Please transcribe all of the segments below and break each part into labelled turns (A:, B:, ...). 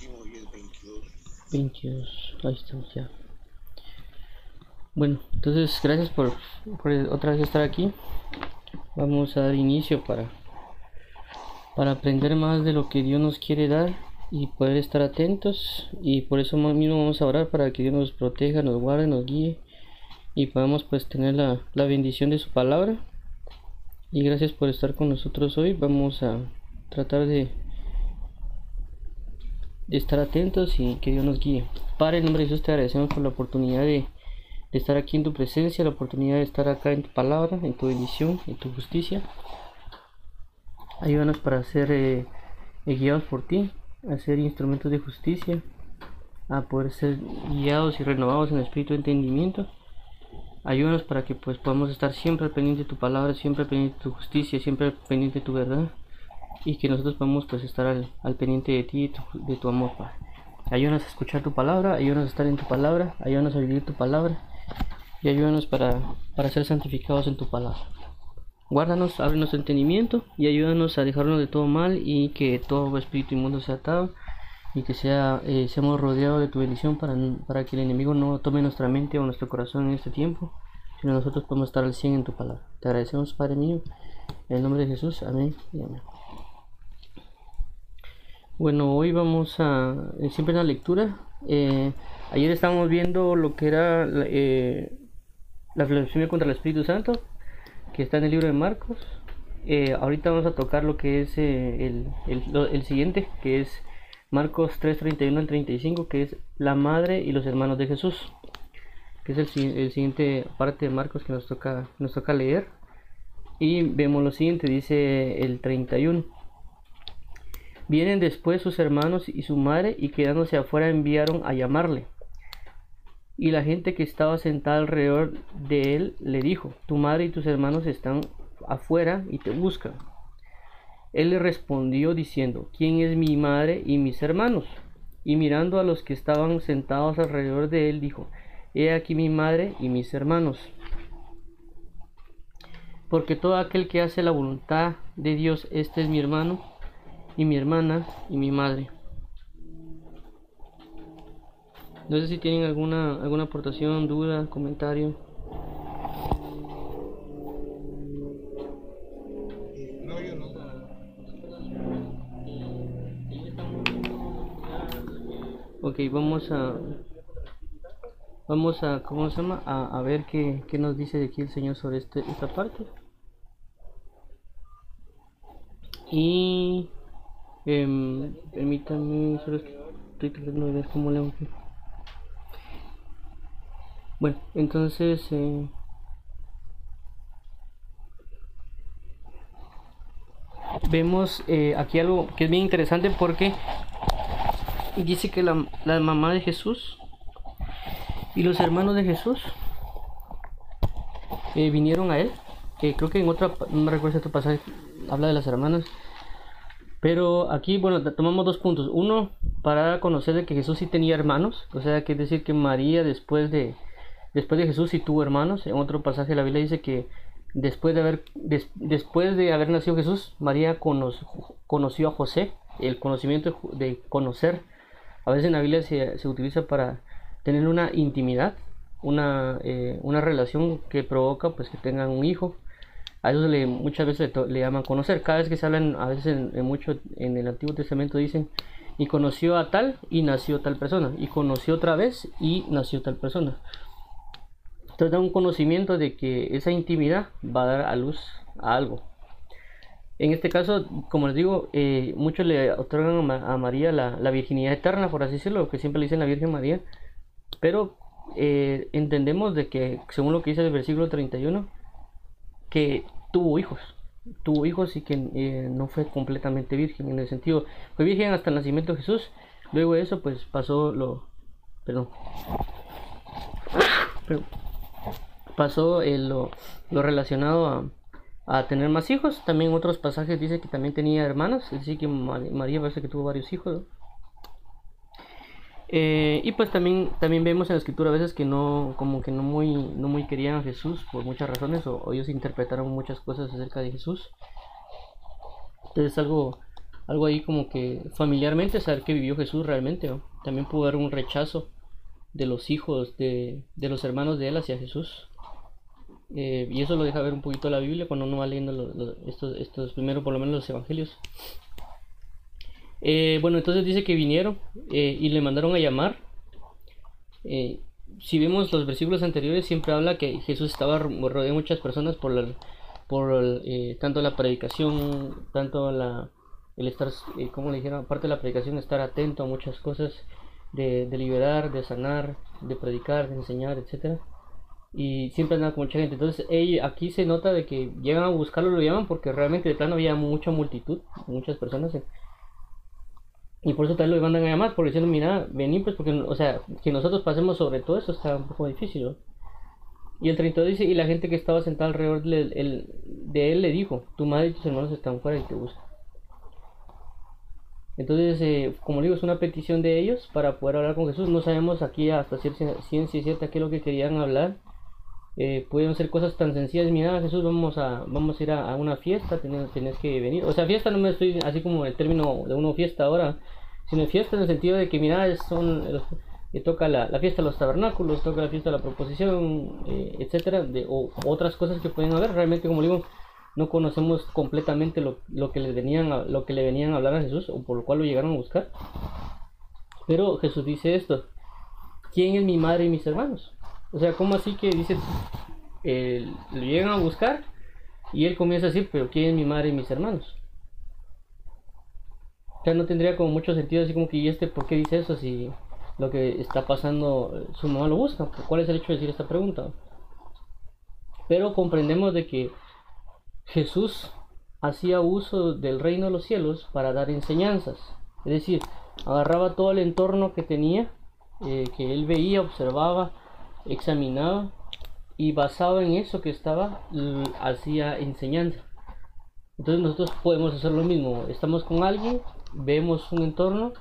A: último y el 22.
B: 22, ahí estamos ya. Bueno, entonces gracias por, por otra vez estar aquí. Vamos a dar inicio para, para aprender más de lo que Dios nos quiere dar y poder estar atentos. Y por eso mismo vamos a orar para que Dios nos proteja, nos guarde, nos guíe y podamos pues tener la, la bendición de su palabra. Y gracias por estar con nosotros hoy. Vamos a tratar de de estar atentos y que Dios nos guíe. Padre, en nombre de Jesús te agradecemos por la oportunidad de, estar aquí en tu presencia, la oportunidad de estar acá en tu palabra, en tu bendición, en tu justicia. Ayúdanos para ser eh, guiados por ti, a ser instrumentos de justicia, a poder ser guiados y renovados en el espíritu de entendimiento. Ayúdanos para que pues podamos estar siempre pendiente de tu palabra, siempre pendiente de tu justicia, siempre pendiente de tu verdad y que nosotros podamos pues estar al, al pendiente de ti, de tu amor, Padre. Ayúdanos a escuchar tu palabra, ayúdanos a estar en tu palabra, ayúdanos a vivir tu palabra y ayúdanos para, para ser santificados en tu palabra. Guárdanos, abre entendimiento y ayúdanos a dejarnos de todo mal y que todo espíritu inmundo sea atado y que sea, eh, seamos rodeados de tu bendición para, para que el enemigo no tome nuestra mente o nuestro corazón en este tiempo, sino nosotros podemos estar al 100 en tu palabra. Te agradecemos, Padre mío, en el nombre de Jesús. Amén y amén. Bueno, hoy vamos a, eh, siempre en la lectura, eh, ayer estábamos viendo lo que era eh, la blasfemia contra el Espíritu Santo, que está en el libro de Marcos. ahorita vamos a tocar lo que es el, el, siguiente, que es Marcos 3:31 al 35, que es la madre y los hermanos de Jesús, que es el, el siguiente parte de Marcos que nos toca, nos toca leer. Y vemos lo siguiente, dice el 31. Vienen después sus hermanos y su madre y quedándose afuera enviaron a llamarle. Y la gente que estaba sentada alrededor de él le dijo, tu madre y tus hermanos están afuera y te buscan. Él le respondió diciendo, ¿quién es mi madre y mis hermanos? Y mirando a los que estaban sentados alrededor de él, dijo, He aquí mi madre y mis hermanos. Porque todo aquel que hace la voluntad de Dios, este es mi hermano y mi hermana y mi madre. No sé si tienen alguna alguna aportación, duda, comentario. Ok, vamos a vamos a cómo se llama a, a ver qué, qué, nos dice aquí el señor sobre este, esta parte y eh, permítanme, solo estoy tratando de ver cómo leo aquí. Bueno, entonces... Eh, vemos eh, aquí algo que es bien interesante porque dice que la, la, mamá de Jesús y los hermanos de Jesús eh, vinieron a él que creo que en otra no me recuerdo este pasaje habla de las hermanas pero aquí, bueno, tomamos dos puntos. Uno, para conocer de que Jesús sí tenía hermanos. O sea, que decir que María después de, después de Jesús sí tuvo hermanos. En otro pasaje de la Biblia dice que después de haber, después de haber nacido Jesús, María conoció a José. El conocimiento de conocer. A veces en la Biblia se, se utiliza para tener una intimidad, una, eh, una relación que provoca pues que tengan un hijo a eso le, muchas veces le, llaman conocer. Cada vez que se hablan, a veces en, mucho en el Antiguo Testamento dicen, y conoció a tal y nació tal persona, y conoció otra vez y nació tal persona. Entonces da un conocimiento de que esa intimidad va a dar a luz a algo. En este caso, como les digo, eh, muchos le otorgan a, María la, virginidad eterna, por así decirlo, que siempre le dicen la Virgen María, pero eh, entendemos de que, según lo que dice el versículo 31, que tuvo hijos. Tuvo hijos y que eh, no fue completamente virgen en el sentido, fue virgen hasta el nacimiento de Jesús. Luego de eso, pues pasó lo, perdón, pasó eh, lo, lo, relacionado a, a, tener más hijos. También otros pasajes dice que también tenía hermanas, es decir, que María parece que tuvo varios hijos. Eh, y pues también, también vemos en la escritura a veces que no, como que no muy, no muy querían a Jesús por muchas razones, o, ellos interpretaron muchas cosas acerca de Jesús. Entonces algo, algo ahí como que familiarmente saber que vivió Jesús realmente. También pudo haber un rechazo de los hijos de, de los hermanos de él hacia Jesús. Eh, y eso lo deja ver un poquito la Biblia cuando uno va leyendo estos, estos primero por lo menos los evangelios. Eh, bueno, entonces dice que vinieron eh, y le mandaron a llamar. si vemos los versículos anteriores, siempre habla que Jesús estaba rodeado de muchas personas por, por tanto la predicación, tanto la, el estar, como le dijeron, aparte de la predicación, estar atento a muchas cosas de, de liberar, de sanar, de predicar, de enseñar, etcétera y siempre andan con mucha gente. Entonces aquí se nota de que llegan a buscarlo, lo llaman porque realmente de plano había mucha multitud, muchas personas. Y por eso también lo mandan a llamar, porque diciendo, mira, vení pues porque, o sea, que nosotros pasemos sobre todo eso está un poco difícil. Y el 32 dice, y la gente que estaba sentada alrededor de él, de él le dijo, tu madre y tus hermanos están fuera y te buscan. Entonces, eh, como digo, es una petición de ellos para poder hablar con Jesús. No sabemos aquí hasta ciencia, ciencia cierta qué es lo que querían hablar eh, pueden ser cosas tan sencillas, mira Jesús, vamos a, vamos a ir a, una fiesta, tienes, tienes, que venir. O sea, fiesta no me estoy así como el término de una fiesta ahora, sino fiesta en el sentido de que mira, son, toca la, la, fiesta de los tabernáculos, toca la fiesta de la proposición, eh, etcétera, o otras cosas que pueden haber. Realmente, como digo, no conocemos completamente lo, lo, que le venían lo que le venían a hablar a Jesús o por lo cual lo llegaron a buscar. Pero Jesús dice esto: ¿Quién es mi madre y mis hermanos? O sea, ¿cómo así que dice, lo llegan a buscar y él comienza a decir, pero ¿quién es mi madre y mis hermanos? O sea, no tendría como mucho sentido así como que, ¿y este por qué dice eso si lo que está pasando, su mamá lo busca? ¿Cuál es el hecho de decir esta pregunta? Pero comprendemos de que Jesús hacía uso del reino de los cielos para dar enseñanzas. Es decir, agarraba todo el entorno que tenía, eh, que él veía, observaba, examinaba y basado en eso que estaba hacía enseñanza. Entonces nosotros podemos hacer lo mismo. Estamos con alguien, vemos un entorno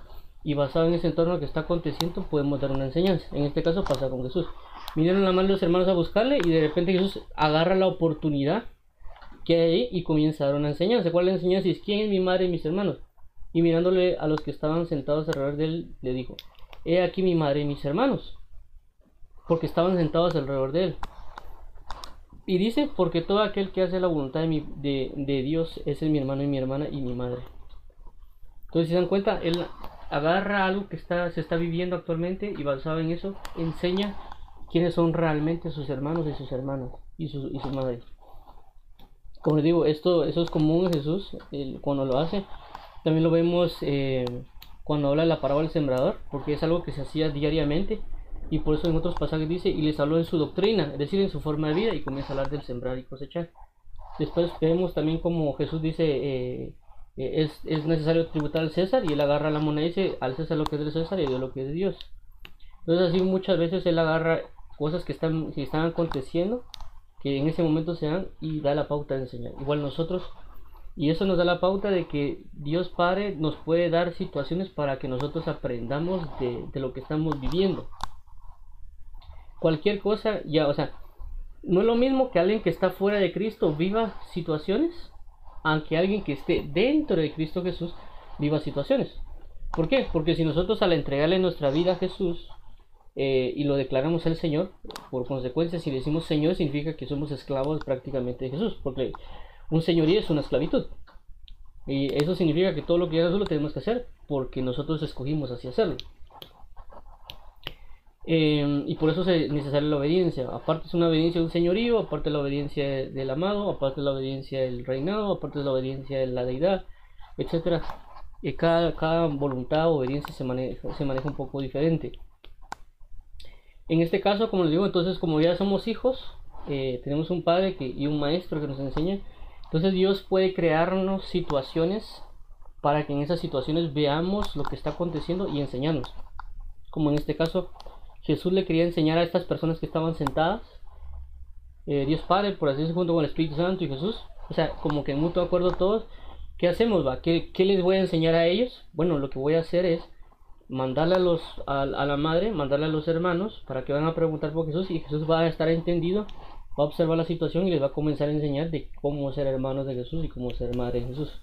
B: y basado en ese entorno que está aconteciendo podemos dar una enseñanza. En este caso pasa con Jesús. Vinieron la mano los hermanos a buscarle y de repente Jesús agarra la oportunidad que hay y comienza a dar una enseñanza. ¿Cuál es la enseñanza? Es quién es mi madre y mis hermanos. Y mirándole a los que estaban sentados alrededor de él, le dijo, he aquí mi madre y mis hermanos porque estaban sentados alrededor de él. Y dice, porque todo aquel que hace la voluntad de, Dios, ese es mi hermano y mi hermana y mi madre. Entonces, si se dan cuenta, él agarra algo que está, se está viviendo actualmente y basado en eso, enseña quiénes son realmente sus hermanos y sus hermanas y su, y madre. Como les digo, esto eso es común en Jesús cuando lo hace. También lo vemos eh, cuando habla de la parábola del sembrador, porque es algo que se hacía diariamente y por eso en otros pasajes dice, y les habló en su doctrina, es decir, en su forma de vida, y comienza a hablar del sembrar y cosechar. Después vemos también como Jesús dice, eh, eh, es, es, necesario tributar al César, y él agarra la moneda y dice, al César lo que es de César y a Dios lo que es de Dios. Entonces así muchas veces él agarra cosas que están, que están aconteciendo, que en ese momento se dan, y da la pauta de enseñar. Igual nosotros y eso nos da la pauta de que Dios Padre nos puede dar situaciones para que nosotros aprendamos de, de, lo que estamos viviendo cualquier cosa, ya, o sea, no es lo mismo que alguien que está fuera de Cristo viva situaciones, aunque alguien que esté dentro de Cristo Jesús viva situaciones. ¿Por qué? Porque si nosotros al entregarle nuestra vida a Jesús eh, y lo declaramos el Señor, por consecuencia, si decimos Señor, significa que somos esclavos prácticamente de Jesús, porque un señorío es una esclavitud. Y eso significa que todo lo que Jesús lo tenemos que hacer porque nosotros escogimos así hacerlo. Em, y por eso es necesaria la obediencia. Aparte es una obediencia de un señorío, aparte la obediencia del amado, aparte la obediencia del reinado, aparte la obediencia de la deidad, etcétera. Y cada, cada voluntad o obediencia se maneja, se maneja un poco diferente. En este caso, como les digo, entonces como ya somos hijos, eh, tenemos un padre que, y un maestro que nos enseña. Entonces Dios puede crearnos situaciones para que en esas situaciones veamos lo que está aconteciendo y enseñarnos. Como en este caso, Jesús le quería enseñar a estas personas que estaban sentadas, eh, Dios Padre, por así decirlo, junto con el Espíritu Santo y Jesús, o sea, como que en mutuo acuerdo todos, ¿qué hacemos? ¿Qué, les voy a enseñar a ellos? Bueno, lo que voy a hacer es mandarle a, los, a, la madre, mandarle a los hermanos para que van a preguntar por Jesús y Jesús va a estar entendido, va a observar la situación y les va a comenzar a enseñar de cómo ser hermanos de Jesús y cómo ser madre de Jesús.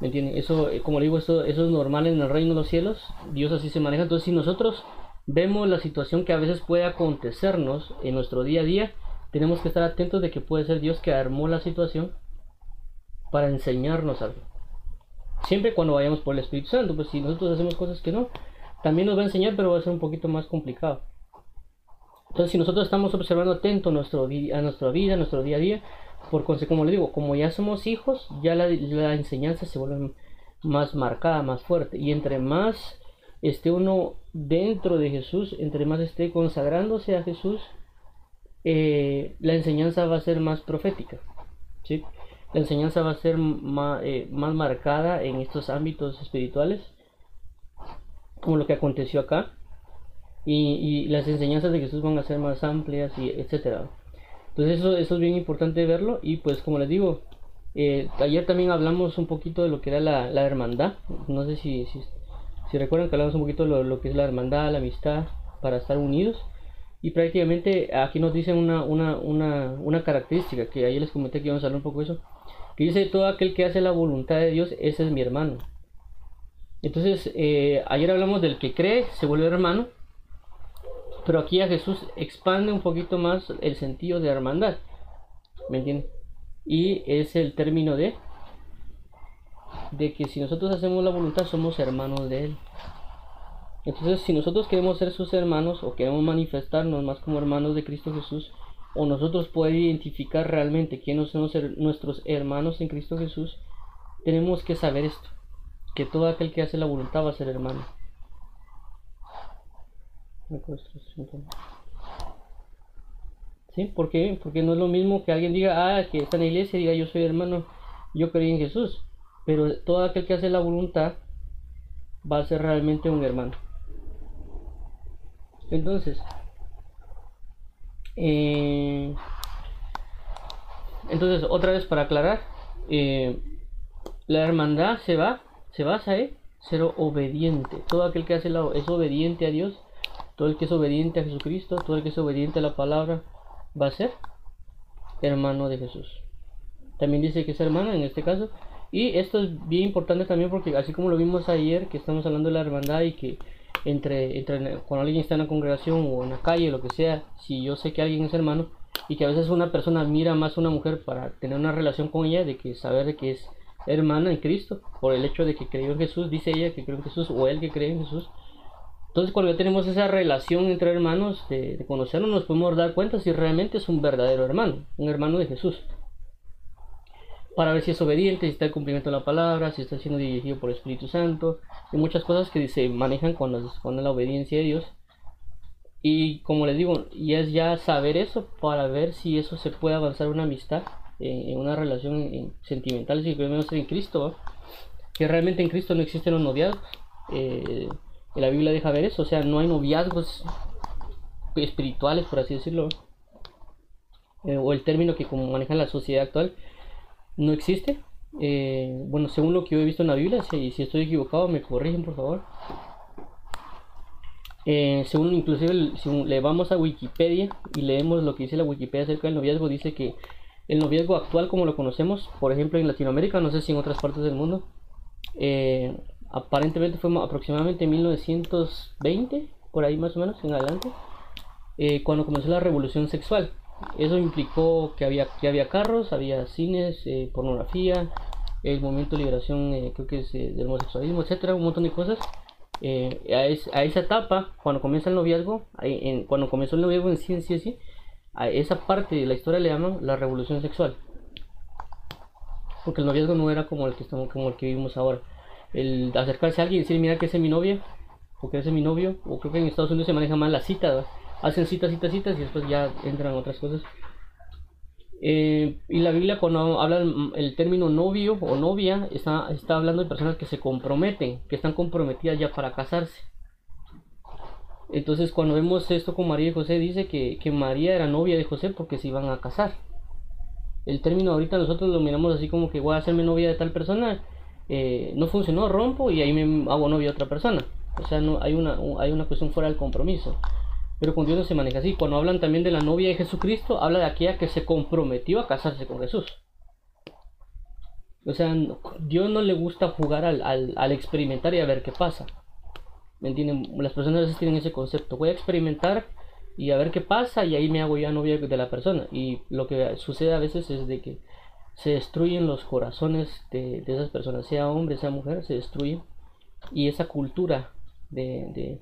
B: ¿Me entienden? Eso, eh, como le digo, eso, eso es normal en el reino de los cielos. Dios así se maneja. Entonces, si nosotros vemos la situación que a veces puede acontecernos en nuestro día a día, tenemos que estar atentos de que puede ser Dios que armó la situación para enseñarnos algo. Siempre cuando vayamos por el Espíritu Santo, pues si nosotros hacemos cosas que no, también nos va a enseñar, pero va a ser un poquito más complicado. Entonces, si nosotros estamos observando atento nuestro, a nuestra vida, nuestro día a día, por como le digo, como ya somos hijos, ya la enseñanza se vuelve más marcada, más fuerte. Y entre más esté uno dentro de Jesús, entre más esté consagrándose a Jesús, eh, la enseñanza va a ser más profética. ¿sí? La enseñanza va a ser más, eh, más marcada en estos ámbitos espirituales, como lo que aconteció acá. Y, las enseñanzas de Jesús van a ser más amplias y etcétera. Entonces eso, eso es bien importante verlo y pues como les digo, eh, ayer también hablamos un poquito de lo que era la, la hermandad. No sé si, si, si, recuerdan que hablamos un poquito de lo, que es la hermandad, la amistad, para estar unidos. Y prácticamente aquí nos dicen una, una, una, una característica que ayer les comenté que íbamos a hablar un poco de eso. Que dice todo aquel que hace la voluntad de Dios, ese es mi hermano. Entonces, eh, ayer hablamos del que cree, se vuelve hermano. Pero aquí a Jesús expande un poquito más el sentido de hermandad. ¿Me entienden? Y es el término de de que si nosotros hacemos la voluntad somos hermanos de él. Entonces, si nosotros queremos ser sus hermanos o queremos manifestarnos más como hermanos de Cristo Jesús, o nosotros poder identificar realmente quiénes son nuestros hermanos en Cristo Jesús, tenemos que saber esto, que todo aquel que hace la voluntad va a ser hermano. ¿Sí? ¿Por qué? Porque no es lo mismo que alguien diga, ah, que está en la iglesia y diga, yo soy hermano, yo creí en Jesús. Pero todo aquel que hace la voluntad va a ser realmente un hermano. Entonces, eh, entonces otra vez para aclarar, eh, la hermandad se va, se basa en ser obediente. Todo aquel que hace la, es obediente a Dios todo el que es obediente a Jesucristo, todo el que es obediente a la palabra, va a ser hermano de Jesús. También dice que es hermano en este caso. Y esto es bien importante también porque así como lo vimos ayer, que estamos hablando de la hermandad y que entre, entre cuando alguien está en la congregación o en la calle, lo que sea, si yo sé que alguien es hermano y que a veces una persona mira más a una mujer para tener una relación con ella, de que saber de que es hermana en Cristo, por el hecho de que creyó en Jesús, dice ella que cree en Jesús o él que cree en Jesús, entonces cuando ya tenemos esa relación entre hermanos, de, conocernos, nos podemos dar cuenta si realmente es un verdadero hermano, un hermano de Jesús. Para ver si es obediente, si está el cumplimiento de la palabra, si está siendo dirigido por el Espíritu Santo, y muchas cosas que se manejan con, la obediencia de Dios. Y como les digo, y es ya saber eso para ver si eso se puede avanzar en una amistad, en, una relación sentimental, si queremos en Cristo, que realmente en Cristo no existen los noviazgos. Eh, la Biblia deja ver eso, o sea, no hay noviazgos espirituales, por así decirlo, eh, o el término que como maneja la sociedad actual, no existe. Eh, bueno, según lo que yo he visto en la Biblia, si, estoy equivocado, me corrigen por favor. Eh, según inclusive si le vamos a Wikipedia y leemos lo que dice la Wikipedia acerca del noviazgo, dice que el noviazgo actual como lo conocemos, por ejemplo en Latinoamérica, no sé si en otras partes del mundo, eh, aparentemente fue aproximadamente 1920, por ahí más o menos, en adelante, eh, cuando comenzó la revolución sexual. Eso implicó que había, que había carros, había cines, eh, pornografía, el movimiento de liberación, eh, creo que es del homosexualismo, etcétera, un montón de cosas. A, esa etapa, cuando comienza el noviazgo, en, cuando comenzó el noviazgo en ciencia, sí, a esa parte de la historia le llaman la revolución sexual. Porque el noviazgo no era como el que estamos, como el que vivimos ahora el acercarse a alguien y decir, mira que ese es mi novia, o que ese es mi novio, o creo que en Estados Unidos se maneja más la cita, hacen citas, citas, citas y después ya entran otras cosas. Eh, y la Biblia cuando habla el, término novio o novia está, está hablando de personas que se comprometen, que están comprometidas ya para casarse. Entonces cuando vemos esto con María y José dice que, que María era novia de José porque se iban a casar. El término ahorita nosotros lo miramos así como que voy a hacerme novia de tal persona eh, no funcionó, rompo y ahí me hago novia a otra persona. O sea, no hay una, hay una cuestión fuera del compromiso. Pero con Dios no se maneja así. Cuando hablan también de la novia de Jesucristo, habla de aquella que se comprometió a casarse con Jesús. O sea, Dios no le gusta jugar al, al, al experimentar y a ver qué pasa. ¿Me entienden? Las personas a veces tienen ese concepto. Voy a experimentar y a ver qué pasa y ahí me hago ya novia de la persona. Y lo que sucede a veces es de que se destruyen los corazones de, de esas personas, sea hombre, sea mujer, se destruyen. Y esa cultura de,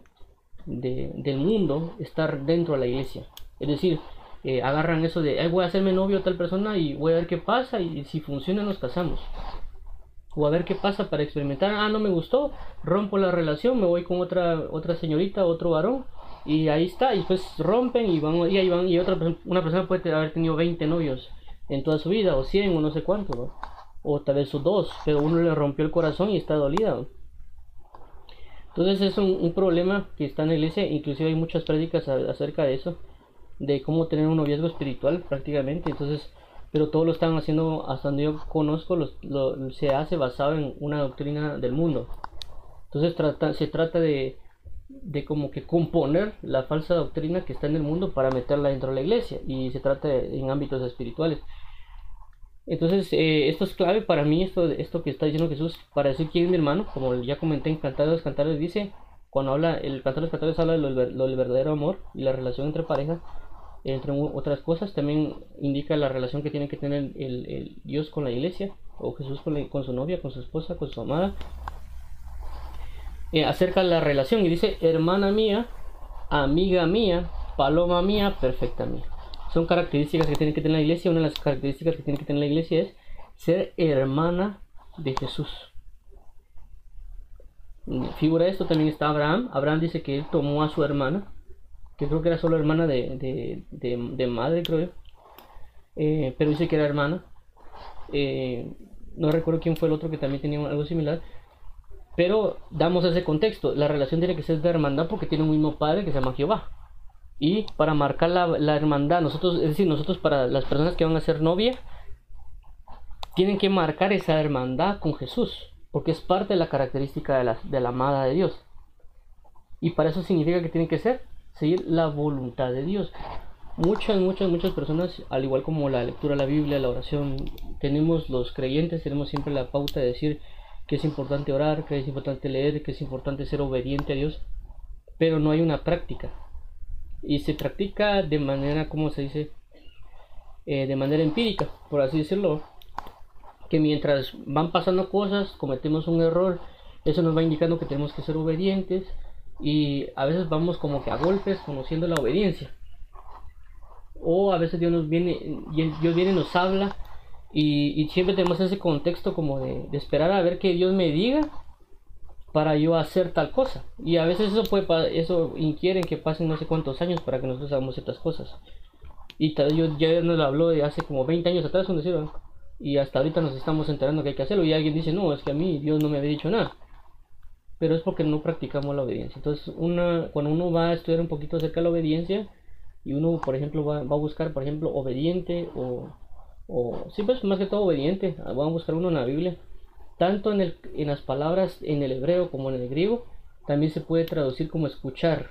B: de- del mundo está dentro de la iglesia. Es decir, eh, agarran eso de, "Ay, voy a hacerme novio a tal persona y voy a ver qué pasa y si funciona nos casamos. O a ver qué pasa para experimentar, ah, no me gustó, rompo la relación, me voy con otra otra señorita, otro varón y ahí está, y después rompen y van y ahí van y otra una persona puede haber tenido 20 novios en toda su vida o 100 o no sé cuánto, o tal vez o dos, pero uno le rompió el corazón y está dolida. Entonces es un, un problema que está en la iglesia, inclusive hay muchas prácticas acerca de eso, de cómo tener un noviazgo espiritual prácticamente, entonces, pero todo lo están haciendo, hasta donde yo conozco, se hace basado en una doctrina del mundo. Entonces se trata de, de como que componer la falsa doctrina que está en el mundo para meterla dentro de la iglesia y se trata en ámbitos espirituales. Entonces, eh, esto es clave para mí, esto, esto que está diciendo Jesús, para decir quién es mi hermano, como ya comenté en Cantar de los Cantares, dice, cuando habla, el Cantar de los Cantares habla de lo, del verdadero amor y la relación entre pareja, entre otras cosas, también indica la relación que tiene que tener el, Dios con la iglesia, o Jesús con, la- con su novia, con su esposa, con su amada, eh, acerca la relación y dice, hermana mía, amiga mía, paloma mía, perfecta mía. Son características que tiene que tener la iglesia. Una de las características que tiene que tener la iglesia es ser hermana de Jesús. Figura esto también está Abraham. Abraham dice que él tomó a su hermana, que creo que era solo hermana de, de, de- madre, creo. Eh, pero dice que era hermana. Eh, no recuerdo quién fue el otro que también tenía algo similar. Pero damos ese contexto. La relación tiene que ser de hermandad porque tiene un mismo padre que se llama Jehová. Y para marcar la, hermandad, nosotros, es decir, nosotros para las personas que van a ser novia, tienen que marcar esa hermandad con Jesús. Porque es parte de la característica de la, de la amada de Dios. Y para eso significa que tiene que ser seguir la voluntad de Dios. Muchas, muchas, muchas personas, al igual como la lectura de la Biblia, la oración, tenemos los creyentes, tenemos siempre la pauta de decir que es importante orar, que es importante leer, que es importante ser obediente a Dios, pero no hay una práctica. Y se practica de manera, como se dice, Eh, de manera empírica, por así decirlo, que mientras van pasando cosas, cometemos un error, eso nos va indicando que tenemos que ser obedientes y a veces vamos como que a golpes conociendo la obediencia. O a veces Dios nos viene, Dios viene y nos habla y, y siempre tenemos ese contexto como de, de esperar a ver que Dios me diga para yo hacer tal cosa. Y a veces eso puede eso inquiere que pasen no sé cuántos años para que nosotros hagamos ciertas cosas. Y yo ya nos lo habló de hace como 20 años atrás, un decir, y hasta ahorita nos estamos enterando que hay que hacerlo y alguien dice, no, es que a mí Dios no me había dicho nada. Pero es porque no practicamos la obediencia. Entonces, una, cuando uno va a estudiar un poquito acerca de la obediencia y uno, por ejemplo, va, va a buscar, por ejemplo, obediente o, o, sí, pues más que todo obediente, va a buscar uno en la Biblia, tanto en, el, en las palabras en el hebreo como en el griego, también se puede traducir como escuchar.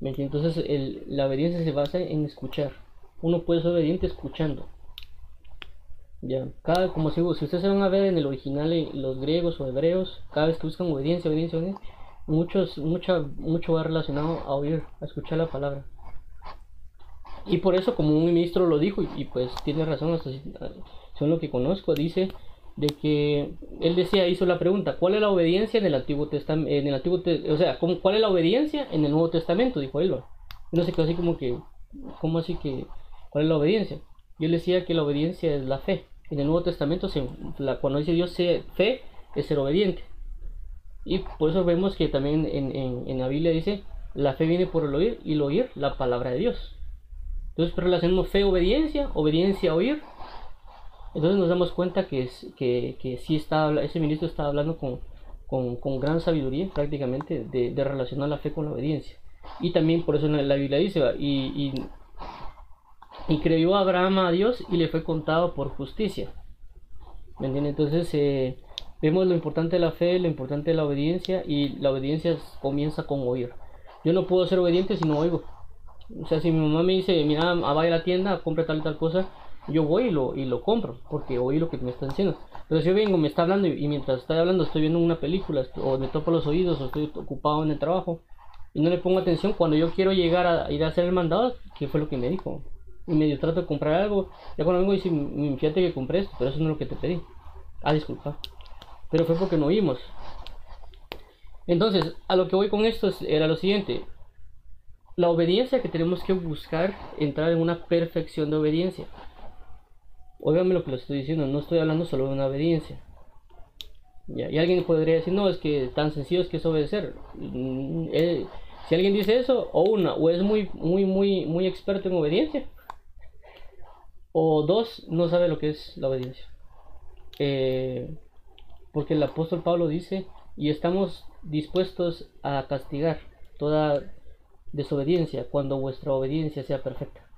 B: Entonces, el- la obediencia se basa en escuchar. Uno puede ser obediente escuchando. Ya, cada, como si, si ustedes se van a ver en el original, los griegos o hebreos, cada vez que buscan obediencia, obediencia, obediencia, muchos, mucha, mucho va relacionado a oír, a escuchar la palabra. Y por eso, como un ministro lo dijo, y, y pues tiene razón, son lo que conozco, dice de que él decía, hizo la pregunta, ¿cuál es la obediencia en el Antiguo Testamento? En el Antiguo o sea, ¿cómo- ¿cuál es la obediencia en el Nuevo Testamento? Dijo él. no se quedó así como que, ¿cómo así que, cuál es la obediencia? Yo le decía que la obediencia es la fe. En el Nuevo Testamento, se- cuando dice Dios fe, es ser obediente. Y por eso vemos que también en, en, en la Biblia dice, la fe viene por el oír y el oír la palabra de Dios. Entonces relacionamos fe, obediencia, obediencia, oír. Entonces nos damos cuenta que, es, que, que sí está, ese ministro está hablando con, con, con gran sabiduría prácticamente de, de relacionar la fe con la obediencia. Y también por eso la, Biblia dice, y, y, y creyó Abraham a Dios y le fue contado por justicia. ¿Me entiendes? Entonces eh, vemos lo importante de la fe, lo importante de la obediencia y la obediencia comienza con oír. Yo no puedo ser obediente si no oigo. O sea, si mi mamá me dice, mira, ah, vaya a la tienda, compra tal y tal cosa, yo voy y lo, y lo compro, porque oí lo que me está diciendo. Pero si yo vengo, me está hablando y, mientras estoy hablando estoy viendo una película, o me topo los oídos, o estoy ocupado en el trabajo, y no le pongo atención, cuando yo quiero llegar a ir a hacer el mandado, ¿qué fue lo que me dijo? Y medio trato de comprar algo, ya cuando vengo dice, fíjate que compré esto, pero eso no es lo que te pedí. Ah, disculpa. Pero fue porque no oímos. Entonces, a lo que voy con esto era lo siguiente. La obediencia que tenemos que buscar, entrar en una perfección de obediencia. Óigame lo que lo estoy diciendo, no estoy hablando solo de una obediencia. y alguien podría decir, no, es que tan sencillo es que es obedecer. Mm, eh, si alguien dice eso, o una, o es muy, muy, muy, muy experto en obediencia, o dos, no sabe lo que es la obediencia. Eh, porque el apóstol Pablo dice, y estamos dispuestos a castigar toda desobediencia cuando vuestra obediencia sea perfecta.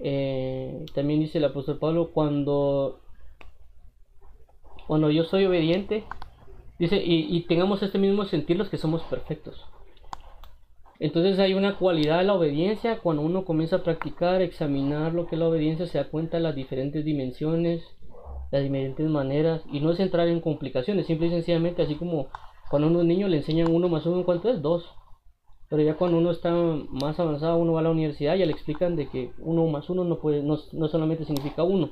B: Eh, también dice el apóstol Pablo, cuando, cuando yo soy obediente, dice, y, tengamos este mismo sentir los que somos perfectos. Entonces hay una cualidad de la obediencia cuando uno comienza a practicar, examinar lo que es la obediencia, se da cuenta de las diferentes dimensiones, las diferentes maneras, y no es entrar en complicaciones, simple y sencillamente así como cuando a un niño le enseñan uno más uno, ¿cuánto es? Dos. Pero ya cuando uno está más avanzado, uno va a la universidad, ya le explican de que uno más uno no, puede, no, solamente significa uno,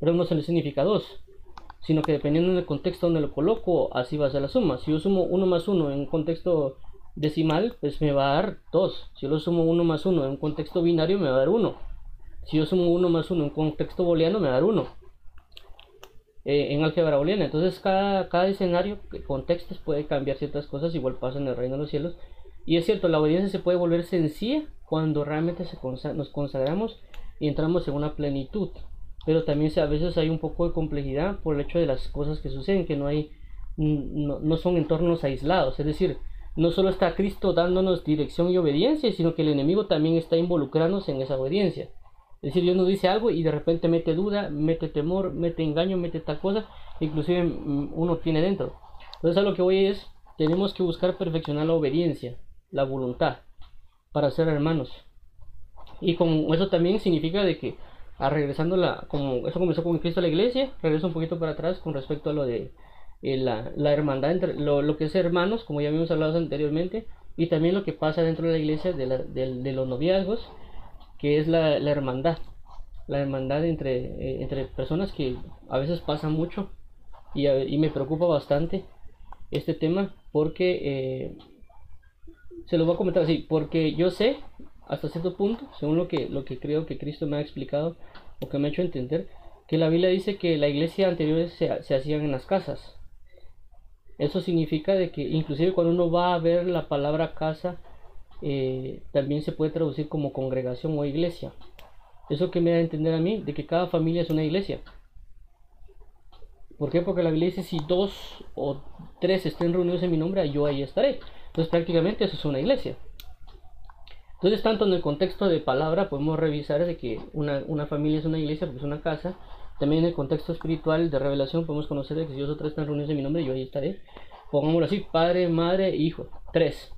B: pero no se le significa dos, sino que dependiendo del contexto donde lo coloco, así va a ser la suma. Si yo sumo uno más uno en un contexto decimal, pues me va a dar dos. Si yo lo sumo uno más uno en un contexto binario, me va a dar uno. Si yo sumo uno más uno en un contexto booleano, me va a dar uno. Eh, en álgebra booleana. Entonces cada, cada escenario, contextos puede cambiar ciertas cosas, igual pasa en el reino de los cielos. Y es cierto, la obediencia se puede volver sencilla cuando realmente nos consagramos y entramos en una plenitud. Pero también a veces hay un poco de complejidad por el hecho de las cosas que suceden, que no hay, no, no son entornos aislados. Es decir, no solo está Cristo dándonos dirección y obediencia, sino que el enemigo también está involucrándose en esa obediencia. Es decir, Dios nos dice algo y de repente mete duda, mete temor, mete engaño, mete tal cosa, inclusive mm, uno tiene dentro. Entonces a lo que voy es, tenemos que buscar perfeccionar la obediencia, la voluntad, para ser hermanos. Y como eso también significa de que, a regresando la, como eso comenzó con Cristo a la iglesia, regreso un poquito para atrás con respecto a lo de eh, la, hermandad entre lo, que es hermanos, como ya habíamos hablado anteriormente, y también lo que pasa dentro de la iglesia de, de los noviazgos que es la, hermandad. La hermandad entre, eh, entre personas que a veces pasa mucho y, y, me preocupa bastante este tema porque eh, se lo voy a comentar así, porque yo sé hasta cierto punto, según lo que, lo que creo que Cristo me ha explicado o que me ha hecho entender, que la Biblia dice que la iglesia anterior se, se hacían en las casas. Eso significa de que inclusive cuando uno va a ver la palabra casa, eh, también se puede traducir como congregación o iglesia. Eso que me da a entender a mí, de que cada familia es una iglesia. ¿Por qué? Porque la Biblia dice, si dos o tres estén reunidos en mi nombre, yo ahí estaré. Entonces prácticamente eso es una iglesia. Entonces, tanto en el contexto de palabra podemos revisar de que una, una familia es una iglesia porque es una casa. También en el contexto espiritual de revelación podemos conocer de que si dos tres están reunidos en mi nombre, yo ahí estaré. Pongámoslo así, padre, madre, hijo. Tres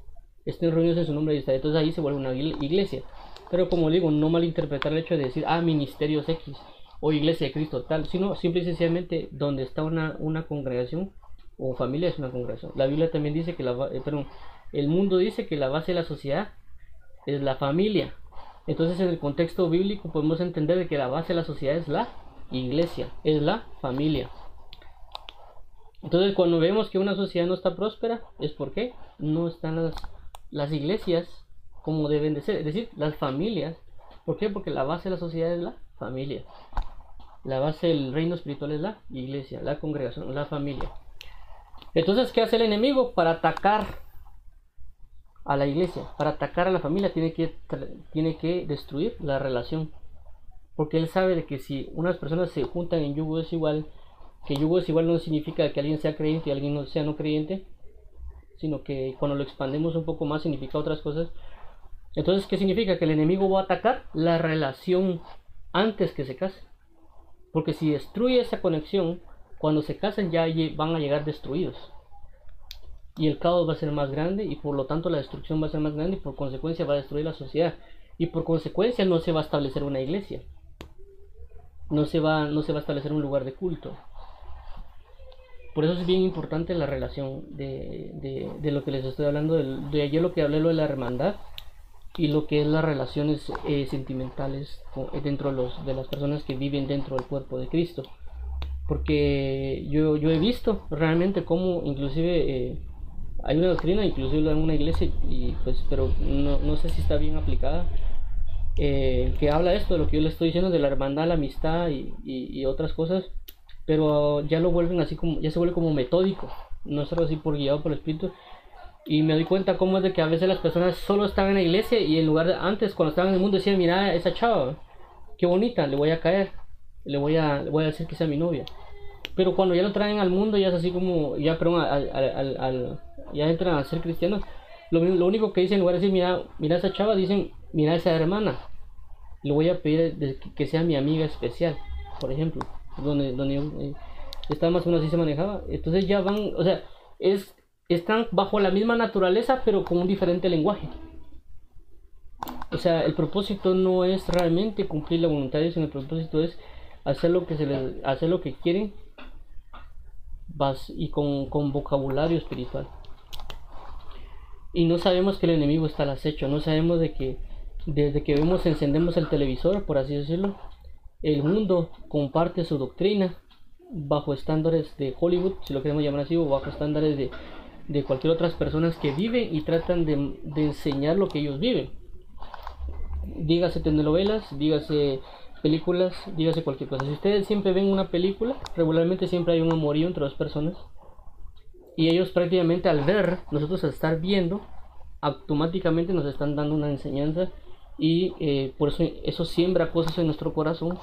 B: estén reunidos en su nombre y entonces ahí se vuelve una iglesia. Pero como digo, no malinterpretar el hecho de decir, ah, ministerios X o iglesia de Cristo tal, sino simple y sencillamente donde está una, una congregación o familia es una congregación. La Biblia también dice que la, eh, perdón, el mundo dice que la base de la sociedad es la familia. Entonces en el contexto bíblico podemos entender de que la base de la sociedad es la iglesia, es la familia. Entonces cuando vemos que una sociedad no está próspera, es porque no están las las iglesias como deben de ser, es decir, las familias. ¿Por qué? Porque la base de la sociedad es la familia. La base del reino espiritual es la iglesia, la congregación, la familia. Entonces, ¿qué hace el enemigo? Para atacar a la iglesia, para atacar a la familia, tiene que, tiene que destruir la relación. Porque él sabe que si unas personas se juntan en yugo desigual, que yugo desigual no significa que alguien sea creyente y alguien no sea no creyente, sino que cuando lo expandemos un poco más significa otras cosas. Entonces, ¿qué significa? Que el enemigo va a atacar la relación antes que se case. Porque si destruye esa conexión, cuando se casen ya van a llegar destruidos. Y el caos va a ser más grande y por lo tanto la destrucción va a ser más grande y por consecuencia va a destruir la sociedad. Y por consecuencia no se va a establecer una iglesia. no se va, no se va a establecer un lugar de culto. Por eso es bien importante la relación de, lo que les estoy hablando, de, de ayer lo que hablé, lo de la hermandad y lo que es las relaciones eh, sentimentales dentro de, los, de las personas que viven dentro del cuerpo de Cristo. Porque yo, yo he visto realmente cómo inclusive eh, hay una doctrina, inclusive en una iglesia, y pues, pero no, no sé si está bien aplicada, eh, que habla esto de lo que yo le estoy diciendo, de la hermandad, la amistad y, y, otras cosas, pero ya lo vuelven así como, ya se vuelve como metódico, no es algo así por guiado por el Espíritu. Y me doy cuenta cómo es de que a veces las personas solo están en la iglesia y en lugar de antes, cuando estaban en el mundo, decían, mira, esa chava, qué bonita, le voy a caer, le voy a, le voy a decir que sea mi novia. Pero cuando ya lo traen al mundo, ya es así como, ya, perdón, al, ya entran a ser cristianos, lo, lo, único que dicen en lugar de decir, mira, mira esa chava, dicen, mira esa hermana. Le voy a pedir que sea mi amiga especial, por ejemplo, donde, donde eh, estaba más o menos así se manejaba. Entonces ya van, o sea, es, están bajo la misma naturaleza, pero con un diferente lenguaje. O sea, el propósito no es realmente cumplir la voluntad Dios, sino el propósito es hacer lo que se les, lo que quieren y con, con vocabulario espiritual y no sabemos que el enemigo está al acecho, no sabemos de que desde que vemos encendemos el televisor, por así decirlo, el mundo comparte su doctrina bajo estándares de Hollywood, si lo queremos llamar así, o bajo estándares de, de cualquier otras personas que viven y tratan de, de enseñar lo que ellos viven. Dígase telenovelas, dígase películas, dígase cualquier cosa. Si ustedes siempre ven una película, regularmente siempre hay un amorío entre dos personas. Y ellos prácticamente al ver, nosotros al estar viendo, automáticamente nos están dando una enseñanza. Y eh, por eso eso siembra cosas en nuestro corazón.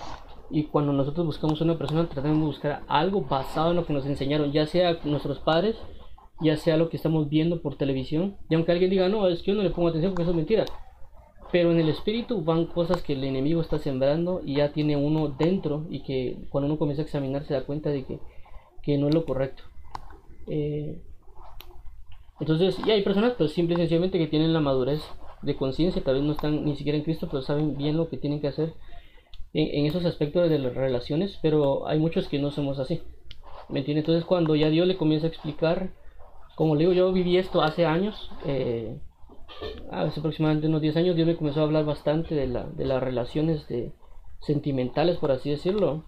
B: Y cuando nosotros buscamos una persona tratamos de buscar algo basado en lo que nos enseñaron, ya sea nuestros padres, ya sea lo que estamos viendo por televisión, y aunque alguien diga, no, es que yo no le pongo atención porque eso es mentira, pero en el espíritu van cosas que el enemigo está sembrando y ya tiene uno dentro y que cuando uno comienza a examinar se da cuenta de que, que no es lo correcto. Eh, entonces, y hay personas, pues simple y sencillamente que tienen la madurez de conciencia, tal vez no están ni siquiera en Cristo, pero saben bien lo que tienen que hacer en, esos aspectos de las relaciones, pero hay muchos que no somos así. ¿Me entiende? Entonces, cuando ya Dios le comienza a explicar, como le digo, yo viví esto hace años, eh, hace aproximadamente unos 10 años, Dios me comenzó a hablar bastante de, la, de las relaciones de, sentimentales, por así decirlo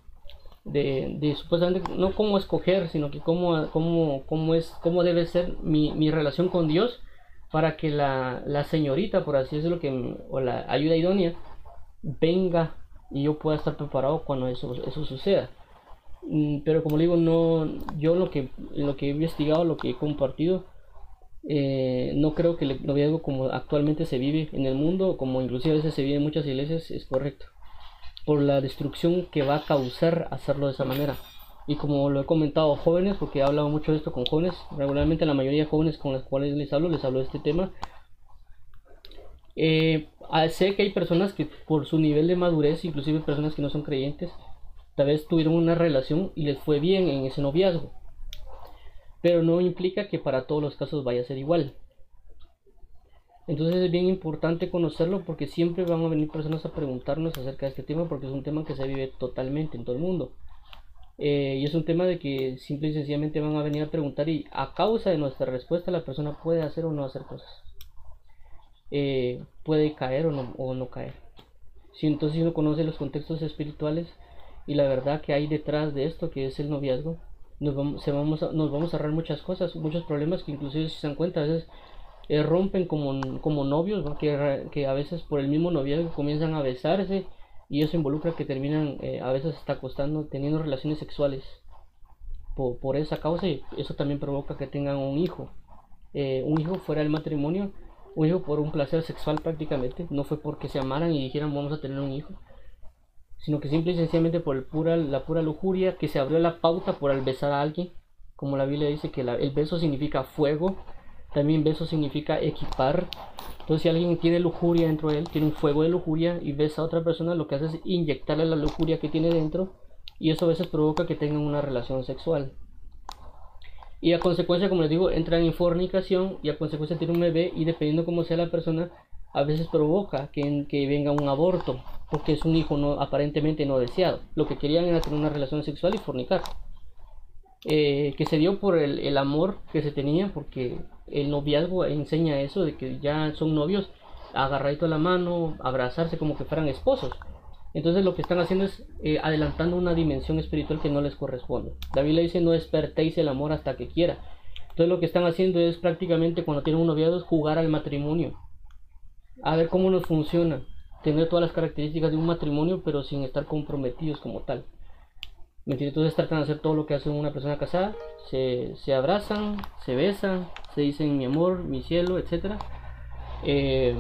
B: de, de, supuestamente no cómo escoger, sino que cómo, cómo, cómo, es, cómo debe ser mi, mi relación con Dios para que la, la, señorita, por así decirlo, o la ayuda idónea, venga y yo pueda estar preparado cuando eso, eso suceda. Mm, pero como digo, no, yo lo que, lo que he investigado, lo que he compartido, eh, no creo que el noviazgo como actualmente se vive en el mundo, como inclusive a veces se vive en muchas iglesias, es correcto por la destrucción que va a causar hacerlo de esa manera. Y como lo he comentado jóvenes, porque he hablado mucho de esto con jóvenes, regularmente la mayoría de jóvenes con los cuales les hablo, les hablo de este tema. Eh, sé que hay personas que por su nivel de madurez, inclusive personas que no son creyentes, tal vez tuvieron una relación y les fue bien en ese noviazgo. Pero no implica que para todos los casos vaya a ser igual. Entonces es bien importante conocerlo porque siempre van a venir personas a preguntarnos acerca de este tema porque es un tema que se vive totalmente en todo el mundo. Eh, y es un tema de que simple y sencillamente van a venir a preguntar y a causa de nuestra respuesta la persona puede hacer o no hacer cosas. Eh, puede caer o no, o no caer. Si entonces uno conoce los contextos espirituales y la verdad que hay detrás de esto que es el noviazgo, nos vamos, se vamos a, nos vamos a ahorrar muchas cosas, muchos problemas que inclusive si se dan cuenta a veces eh, rompen como, como novios, que, que, a veces por el mismo noviazgo comienzan a besarse y eso involucra que terminan eh, a veces está acostando, teniendo relaciones sexuales por, por, esa causa y eso también provoca que tengan un hijo. Eh, un hijo fuera del matrimonio, un hijo por un placer sexual prácticamente, no fue porque se amaran y dijeran vamos a tener un hijo, sino que simple y sencillamente por el pura, la pura lujuria que se abrió la pauta por al besar a alguien, como la Biblia dice que el beso significa fuego, también beso significa equipar. Entonces si alguien tiene lujuria dentro de él, tiene un fuego de lujuria y besa a otra persona, lo que hace es inyectarle la lujuria que tiene dentro y eso a veces provoca que tengan una relación sexual. Y a consecuencia, como les digo, entran en fornicación y a consecuencia tiene un bebé y dependiendo cómo sea la persona, a veces provoca que, que venga un aborto porque es un hijo no, aparentemente no deseado. Lo que querían era tener una relación sexual y fornicar. Eh, que se dio por el, amor que se tenía, porque el noviazgo enseña eso, de que ya son novios, agarradito la mano, abrazarse como que fueran esposos. Entonces lo que están haciendo es eh, adelantando una dimensión espiritual que no les corresponde. La Biblia dice no despertéis el amor hasta que quiera. Entonces lo que están haciendo es prácticamente cuando tienen un noviazgo jugar al matrimonio. A ver cómo nos funciona. Tener todas las características de un matrimonio pero sin estar comprometidos como tal. Entonces tratan de hacer todo lo que hace una persona casada. Se, se abrazan, se besan, se dicen mi amor, mi cielo, etc. Eh,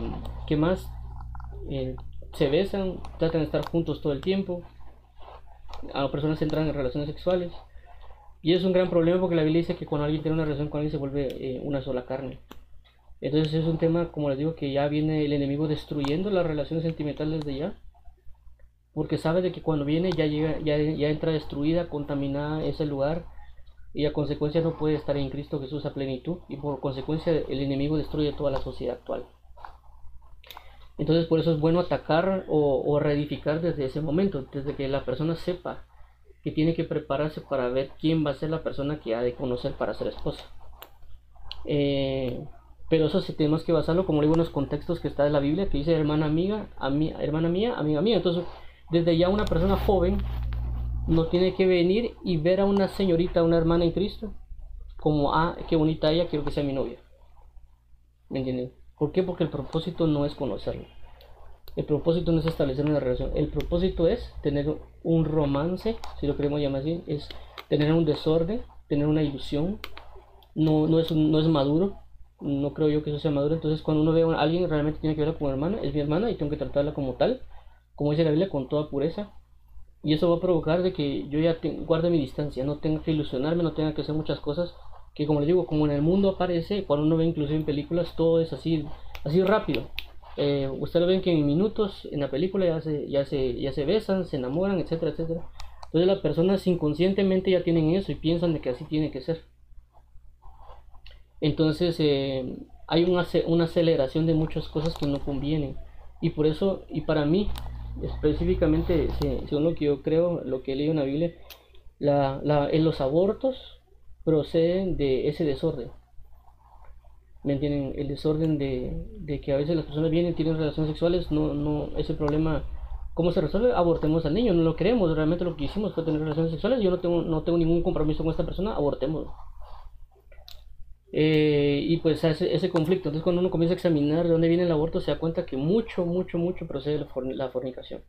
B: ¿Qué más? Eh, se besan, tratan de estar juntos todo el tiempo. A las personas entran en relaciones sexuales. Y es un gran problema porque la Biblia dice que cuando alguien tiene una relación con alguien se vuelve eh, una sola carne. Entonces es un tema, como les digo, que ya viene el enemigo destruyendo las relaciones sentimentales desde ya porque sabe de que cuando viene ya llega, ya, entra destruida, contaminada ese lugar y a consecuencia no puede estar en Cristo Jesús a plenitud y por consecuencia el enemigo destruye toda la sociedad actual. Entonces por eso es bueno atacar o, o reedificar desde ese momento, desde que la persona sepa que tiene que prepararse para ver quién va a ser la persona que ha de conocer para ser esposa. Eh, pero eso sí tenemos que basarlo, como digo, en los contextos que está de la Biblia, que dice hermana amiga, hermana mía, amiga mía. Entonces, desde ya una persona joven no tiene que venir y ver a una señorita, una hermana en Cristo, como, ah, qué bonita ella, quiero que sea mi novia. ¿Me entienden? ¿Por qué? Porque el propósito no es conocerla. El propósito no es establecer una relación. El propósito es tener un romance, si lo queremos llamar así, es tener un desorden, tener una ilusión. No, no, es, no es maduro. No creo yo que eso sea maduro. Entonces, cuando uno ve a alguien, realmente tiene que verla como hermana. Es mi hermana y tengo que tratarla como tal como dice la Biblia, con toda pureza. Y eso va a provocar de que yo ya guarde mi distancia, no tenga que ilusionarme, no tenga que hacer muchas cosas que como les digo, como en el mundo aparece, cuando uno ve inclusive en películas, todo es así, así rápido. Eh, ustedes ven que en minutos en la película ya se, ya se, ya se besan, se enamoran, etcétera, etcétera. Entonces las personas inconscientemente ya tienen eso y piensan de que así tiene que ser. Entonces eh, hay una, una aceleración de muchas cosas que no convienen. Y por eso, y para mí, específicamente, según lo que yo creo, lo que he leído en la Biblia, la, la, en los abortos proceden de ese desorden. ¿Me entienden? El desorden de, de, que a veces las personas vienen tienen relaciones sexuales, no, no, ese problema, ¿cómo se resuelve? Abortemos al niño, no lo queremos, realmente lo que hicimos fue tener relaciones sexuales, yo no tengo, no tengo ningún compromiso con esta persona, abortemos. Eh, y pues ese, ese conflicto. Entonces cuando uno comienza a examinar de dónde viene el aborto se da cuenta que mucho, mucho, mucho procede la, la fornicación.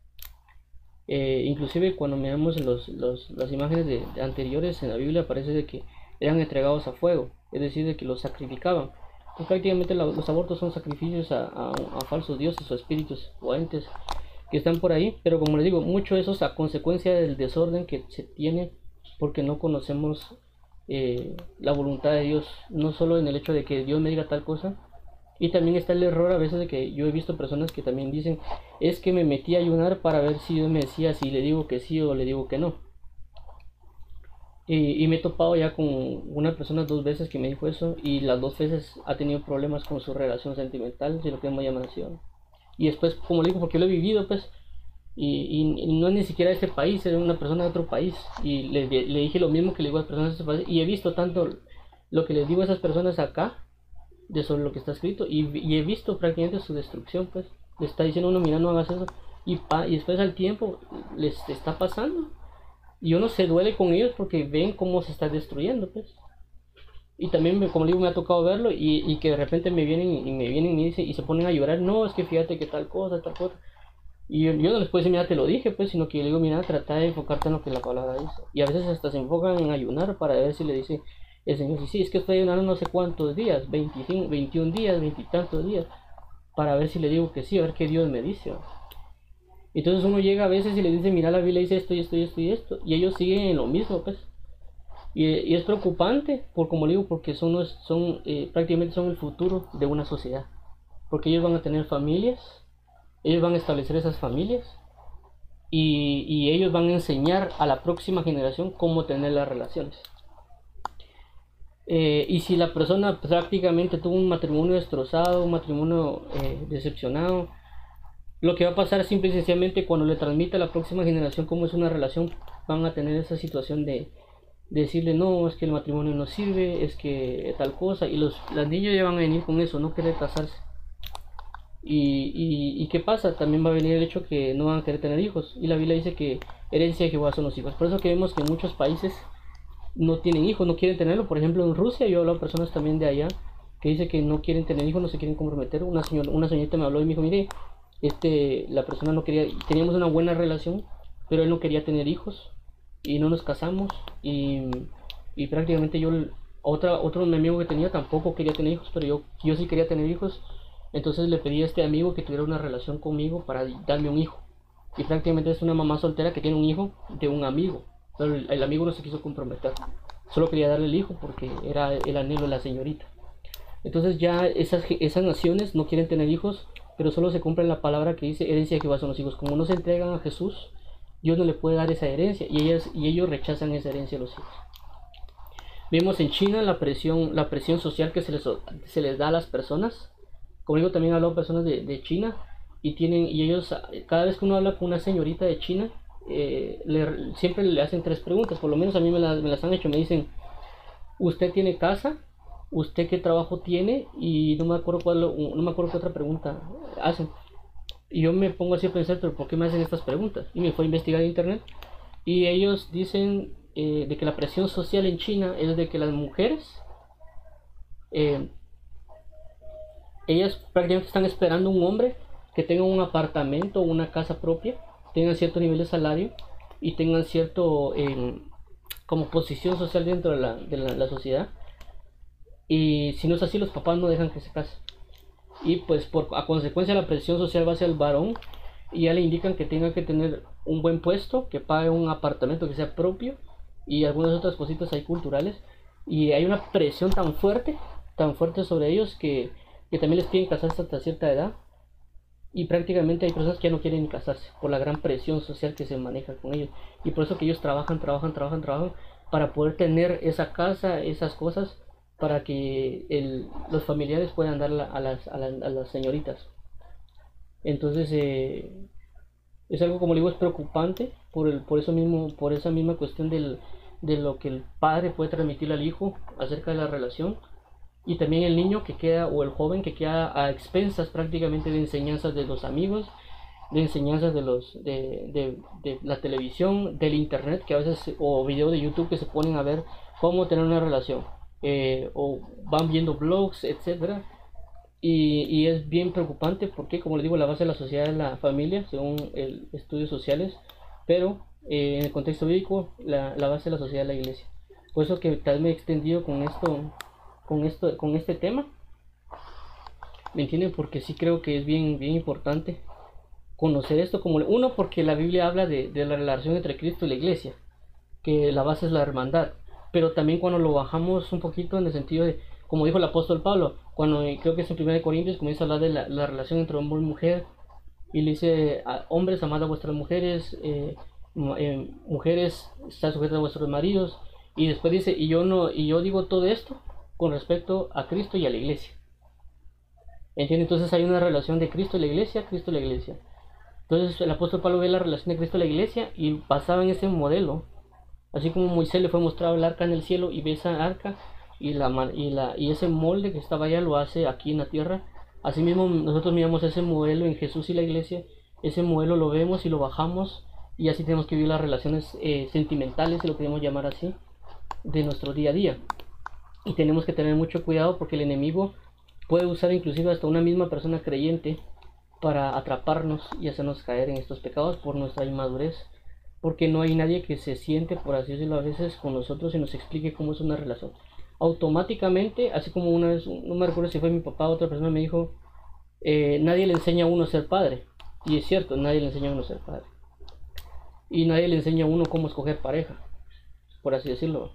B: Eh, inclusive cuando miramos los, los, las imágenes de, anteriores en la Biblia parece de que eran entregados a fuego, es decir, de que los sacrificaban. Pues prácticamente los abortos son sacrificios a, a, a, falsos dioses o espíritus o entes que están por ahí, pero como les digo, mucho eso es a consecuencia del desorden que se tiene porque no conocemos eh, la voluntad de Dios, no solo en el hecho de que Dios me diga tal cosa, y también está el error a veces de que yo he visto personas que también dicen, es que me metí a ayunar para ver si Dios me decía si le digo que sí o le digo que no. Y, me he topado ya con una persona dos veces que me dijo eso y las dos veces ha tenido problemas con su relación sentimental, si lo que llamar así. Y después, como le digo, porque lo he vivido, pues y, no es ni siquiera de este país, es una persona de otro país. Y le, dije lo mismo que le digo a las personas de este país. Y he visto tanto lo que les digo a esas personas acá, de sobre lo que está escrito, y, he visto prácticamente su destrucción, pues. Le está diciendo uno, mira, no hagas eso. Y, pa, y después al tiempo les está pasando. Y uno se duele con ellos porque ven cómo se está destruyendo, pues. Y también, como digo, me ha tocado verlo y, y que de repente me vienen y me vienen y me dicen y se ponen a llorar, no, es que fíjate que tal cosa, tal cosa. Y yo, no les puedo decir, mira, te lo dije, pues, sino que yo le digo, mira, trata de enfocarte en lo que la palabra dice. Y a veces hasta se enfocan en ayunar para ver si le dice el Señor, sí, sí, es que estoy ayunando no sé cuántos días, 25, 21 días, veintitantos días, para ver si le digo que sí, a ver qué Dios me dice. Entonces uno llega a veces y le dice, mira, la Biblia dice esto y esto y esto y esto, y ellos siguen en lo mismo, pues. Y, y es preocupante, por como digo, porque son, son eh, prácticamente son el futuro de una sociedad. Porque ellos van a tener familias, ellos van a establecer esas familias y, ellos van a enseñar a la próxima generación cómo tener las relaciones. Eh, y si la persona prácticamente tuvo un matrimonio destrozado, un matrimonio eh, decepcionado, Lo que va a pasar simple y sencillamente cuando le transmite a la próxima generación cómo es una relación, van a tener esa situación de, decirle no, es que el matrimonio no sirve, es que tal cosa, y los, niños ya van a venir con eso, no querer casarse. Y, y, y, qué pasa? También va a venir el hecho que no van a querer tener hijos. Y la Biblia dice que herencia de Jehová son los hijos. Por eso que vemos que muchos países no tienen hijos, no quieren tenerlo. Por ejemplo, en Rusia yo he hablado personas también de allá que dice que no quieren tener hijos, no se quieren comprometer. Una, señor, una señorita me habló y me dijo, mire, este, la persona no quería, teníamos una buena relación, pero él no quería tener hijos y no nos casamos y, y prácticamente yo, otra, otro amigo que tenía tampoco quería tener hijos, pero yo, yo sí quería tener hijos entonces le pedí a este amigo que tuviera una relación conmigo para darme un hijo. Y prácticamente es una mamá soltera que tiene un hijo de un amigo. Pero el, amigo no se quiso comprometer. Solo quería darle el hijo porque era el anhelo de la señorita. Entonces ya esas, esas naciones no quieren tener hijos, pero solo se compran la palabra que dice herencia que va son los hijos. Como no se entregan a Jesús, Dios no le puede dar esa herencia y, ellas, y ellos rechazan esa herencia a los hijos. Vemos en China la presión, la presión social que se les, se les da a las personas como digo, también he hablado personas de, China y tienen y ellos cada vez que uno habla con una señorita de China eh, siempre le hacen tres preguntas, por lo menos a mí me las, han hecho, me dicen, ¿usted tiene casa? ¿Usted qué trabajo tiene? Y no me acuerdo cuál, no me acuerdo qué otra pregunta hacen. Y yo me pongo así a pensar, pero ¿por qué me hacen estas preguntas? Y me fue a investigar en internet y ellos dicen eh, de que la presión social en China es de que las mujeres eh, ellas prácticamente están esperando un hombre que tenga un apartamento una casa propia, tengan cierto nivel de salario y tengan cierto eh, como posición social dentro de, la, de la, sociedad. Y si no es así, los papás no dejan que se case. Y pues por a consecuencia la presión social va hacia el varón y ya le indican que tenga que tener un buen puesto, que pague un apartamento que sea propio y algunas otras cositas ahí culturales. Y hay una presión tan fuerte, tan fuerte sobre ellos que que también les piden casarse hasta cierta edad y prácticamente hay personas que ya no quieren casarse por la gran presión social que se maneja con ellos y por eso que ellos trabajan, trabajan, trabajan, trabajan para poder tener esa casa, esas cosas para que el, los familiares puedan dar a, las, a, las, señoritas. Entonces eh, es algo como digo es preocupante por el, por eso mismo, por esa misma cuestión del, de lo que el padre puede transmitirle al hijo acerca de la relación y también el niño que queda o el joven que queda a expensas prácticamente de enseñanzas de los amigos de enseñanzas de los de, de, la televisión del internet que a veces o videos de youtube que se ponen a ver cómo tener una relación eh, o van viendo blogs etcétera. Y, y, es bien preocupante porque como les digo la base de la sociedad es la familia según el estudios sociales pero eh, en el contexto bíblico la, la base de la sociedad es la iglesia. Por eso que tal me he extendido con esto con esto con este tema. Me entienden porque sí creo que es bien bien importante conocer esto como uno porque la Biblia habla de, la relación entre Cristo y la iglesia que la base es la hermandad. Pero también cuando lo bajamos un poquito en el sentido de como dijo el apóstol Pablo cuando eh, creo que es en 1 Corintios comienza a hablar de la, relación entre hombre y mujer y le dice hombres amad a vuestras mujeres eh, eh, mujeres están sujetas a vuestros maridos y después dice y yo no y yo digo todo esto con respecto a Cristo y a la iglesia. ¿Entiende? Entonces hay una relación de Cristo y la iglesia, Cristo y la iglesia. Entonces el apóstol Pablo ve la relación de Cristo y la iglesia y basado en ese modelo, así como Moisés le fue mostrado el arca en el cielo y ve esa arca y, la, y, la, y ese molde que estaba allá lo hace aquí en la tierra. Asimismo nosotros miramos ese modelo en Jesús y la iglesia, ese modelo lo vemos y lo bajamos y así tenemos que vivir las relaciones eh, sentimentales, si lo queremos llamar así, de nuestro día a día y tenemos que tener mucho cuidado porque el enemigo puede usar inclusive hasta una misma persona creyente para atraparnos y hacernos caer en estos pecados por nuestra inmadurez. Porque no hay nadie que se siente por así decirlo a veces con nosotros y nos explique cómo es una relación. Automáticamente así como una vez no me recuerdo si fue mi papá o otra persona me dijo eh, nadie le enseña a uno a ser padre. Y es cierto nadie le enseña a uno a ser padre. Y nadie le enseña a uno cómo escoger pareja por así decirlo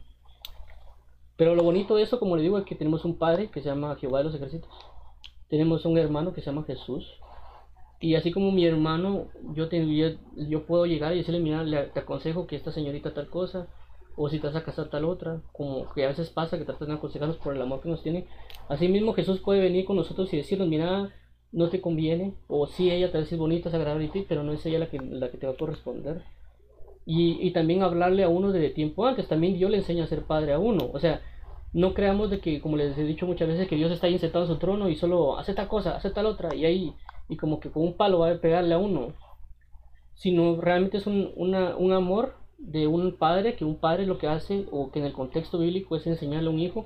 B: pero lo bonito de eso, como le digo, es que tenemos un padre que se llama Jehová de los ejércitos. Tenemos un hermano que se llama Jesús. Y así como mi hermano, yo, yo, puedo llegar y decirle, mira, le, te aconsejo que esta señorita tal cosa, o si te vas a casar tal otra, como que a veces pasa que tratan de aconsejarnos por el amor que nos tiene. Así mismo Jesús puede venir con nosotros y decirnos, mira, no te conviene, o sí ella te va a decir bonita, es agradable a ti, pero no es ella la que, la que te va a corresponder. Y, y también hablarle a uno desde tiempo antes, también Dios le enseña a ser padre a uno, o sea, no creamos de que, como les he dicho muchas veces, que Dios está ahí sentado en su trono y solo hace tal cosa, hace tal otra, y ahí, y como que con un palo va a pegarle a uno, sino realmente es un, una, un amor de un padre, que un padre lo que hace, o que en el contexto bíblico es enseñarle a un hijo,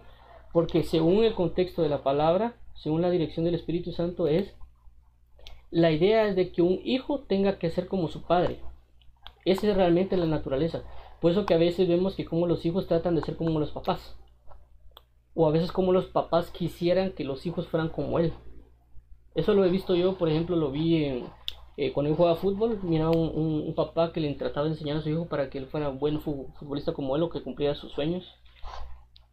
B: porque según el contexto de la palabra, según la dirección del Espíritu Santo, es la idea es de que un hijo tenga que ser como su padre. Esa es realmente la naturaleza. Por eso que a veces vemos que como los hijos tratan de ser como los papás. O a veces como los papás quisieran que los hijos fueran como él. Eso lo he visto yo, por ejemplo, lo vi en, eh, cuando él jugaba fútbol. Mira un, un, papá que le trataba de enseñar a su hijo para que él fuera buen futbolista como él o que cumpliera sus sueños.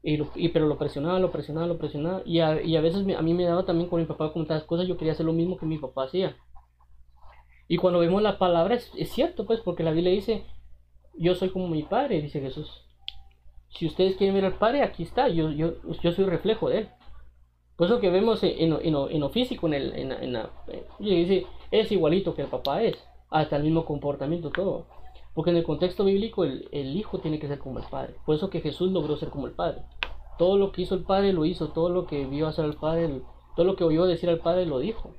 B: Y, pero lo presionaba, lo presionaba, lo presionaba. Y a, y a veces a mí me daba también con mi papá con tantas cosas. Yo quería hacer lo mismo que mi papá hacía. Y cuando vemos la palabra, es, cierto, pues, porque la Biblia dice: Yo soy como mi padre, dice Jesús. Si ustedes quieren ver al padre, aquí está. Yo, yo, yo soy reflejo de él. Por eso que vemos en, en, en lo físico, en, el, en, en la, eh, dice: Es igualito que el papá es. Hasta el mismo comportamiento, todo. Porque en el contexto bíblico el, hijo tiene que ser como el padre. Por eso que Jesús logró ser como el padre. Todo lo que hizo el padre lo hizo, todo lo que vio hacer el padre, todo lo que oyó decir al padre lo dijo.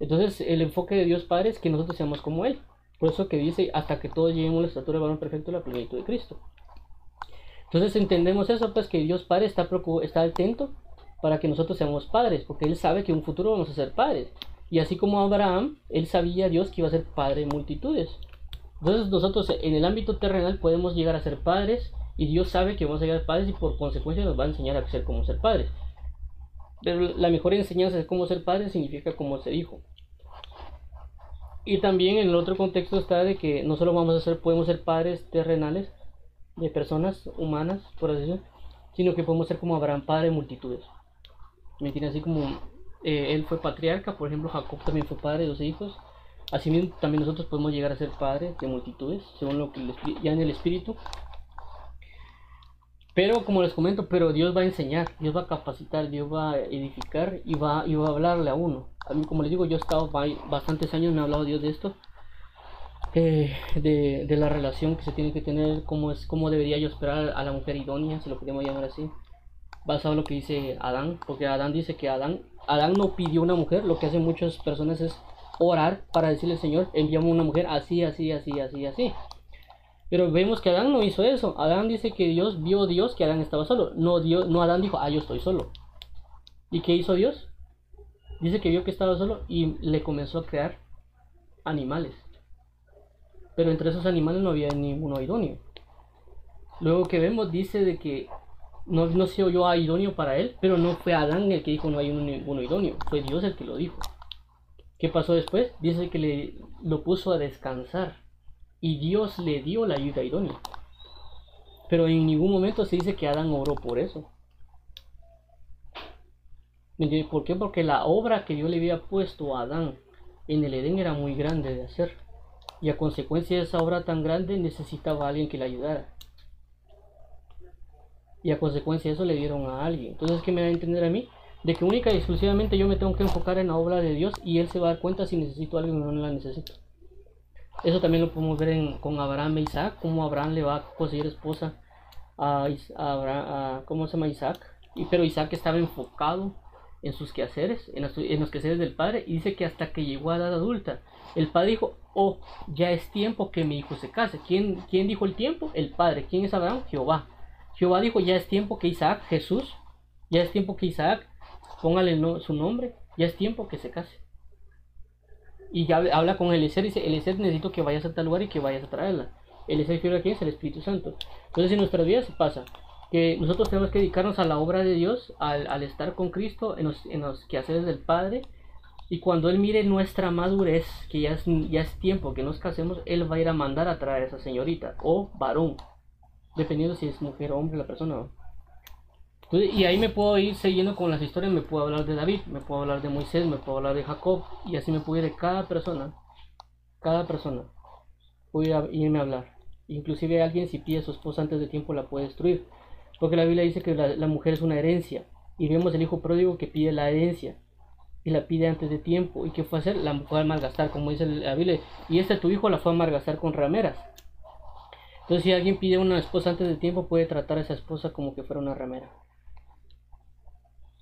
B: Entonces el enfoque de Dios Padre es que nosotros seamos como Él. Por eso que dice, hasta que todos lleguemos a la estatura del varón perfecto la plenitud de Cristo. Entonces entendemos eso, pues que Dios Padre está, está atento para que nosotros seamos padres, porque Él sabe que en un futuro vamos a ser padres. Y así como Abraham, Él sabía Dios que iba a ser padre de multitudes. Entonces nosotros en el ámbito terrenal podemos llegar a ser padres y Dios sabe que vamos a llegar a padres y por consecuencia nos va a enseñar a ser como ser padres. Pero la mejor enseñanza de cómo ser padre significa cómo ser hijo. Y también en el otro contexto está de que no solo vamos a ser, podemos ser padres terrenales de personas humanas, por así decirlo, sino que podemos ser como Abraham, padre de multitudes. ¿Me entiendes? Así como eh, él fue patriarca, por ejemplo, Jacob también fue padre de dos hijos, Asimismo, también nosotros podemos llegar a ser padres de multitudes, según lo que ya en el Espíritu. Pero como les comento, pero Dios va a enseñar, Dios va a capacitar, Dios va a edificar y va, y va a hablarle a uno. A mí, como les digo, yo he estado bastantes años, me ha hablado Dios de esto, eh, de, la relación que se tiene que tener, cómo, es, cómo debería yo esperar a la mujer idónea, si lo podemos llamar así, basado en lo que dice Adán, porque Adán dice que Adán, Adán no pidió una mujer, lo que hacen muchas personas es orar para decirle, Señor, enviamos una mujer así, así, así, así, así. Pero vemos que Adán no hizo eso. Adán dice que Dios vio Dios que Adán estaba solo. No, Dios, no Adán dijo, ah, yo estoy solo. ¿Y qué hizo Dios? Dice que vio que estaba solo y le comenzó a crear animales. Pero entre esos animales no había ninguno idóneo. Luego que vemos dice de que no, no se oyó a idóneo para él, pero no fue Adán el que dijo no hay ninguno idóneo, fue Dios el que lo dijo. ¿Qué pasó después? Dice que le lo puso a descansar y Dios le dio la ayuda idónea. Pero en ningún momento se dice que Adán oró por eso. ¿Por qué? Porque la obra que Dios le había puesto a Adán en el Edén era muy grande de hacer. Y a consecuencia de esa obra tan grande necesitaba a alguien que le ayudara. Y a consecuencia de eso le dieron a alguien. Entonces, ¿qué me va a entender a mí? de que única y exclusivamente yo me tengo que enfocar en la obra de Dios y Él se va a dar cuenta si necesito a alguien o no la necesito. Eso también lo podemos ver con Abraham e Isaac, cómo Abraham le va a conseguir esposa a, a, ¿cómo se llama Isaac? Y, pero Isaac estaba enfocado en sus quehaceres, en los, en los quehaceres del padre, y dice que hasta que llegó a edad adulta, el padre dijo, oh, ya es tiempo que mi hijo se case. ¿Quién, ¿Quién dijo el tiempo? El padre. ¿Quién es Abraham? Jehová. Jehová dijo, ya es tiempo que Isaac, Jesús, ya es tiempo que Isaac póngale su nombre, ya es tiempo que se case. Y ya habla con Eliezer y dice, Eliezer necesito que vayas a tal lugar y que vayas a traerla. Eliezer fiel aquí es el Espíritu Santo. Entonces en nuestras vidas pasa que nosotros tenemos que dedicarnos a la obra de Dios, al, estar con Cristo en los, en los quehaceres del Padre. Y cuando Él mire nuestra madurez, que ya es, ya es tiempo que nos casemos, Él va a ir a mandar a traer a esa señorita o varón, dependiendo si es mujer o hombre la persona y ahí me puedo ir siguiendo con las historias, me puedo hablar de David, me puedo hablar de Moisés, me puedo hablar de Jacob, y así me puedo ir de cada persona, cada persona, voy irme a hablar. Inclusive alguien si pide su esposa antes de tiempo la puede destruir, porque la Biblia dice que la, mujer es una herencia, y vemos el hijo pródigo que pide la herencia. Y la pide antes de tiempo. ¿Y qué fue a hacer? La fue a malgastar, como dice la Biblia. Y este tu hijo la fue a malgastar con rameras. Entonces, si alguien pide una esposa antes de tiempo, puede tratar a esa esposa como que fuera una ramera.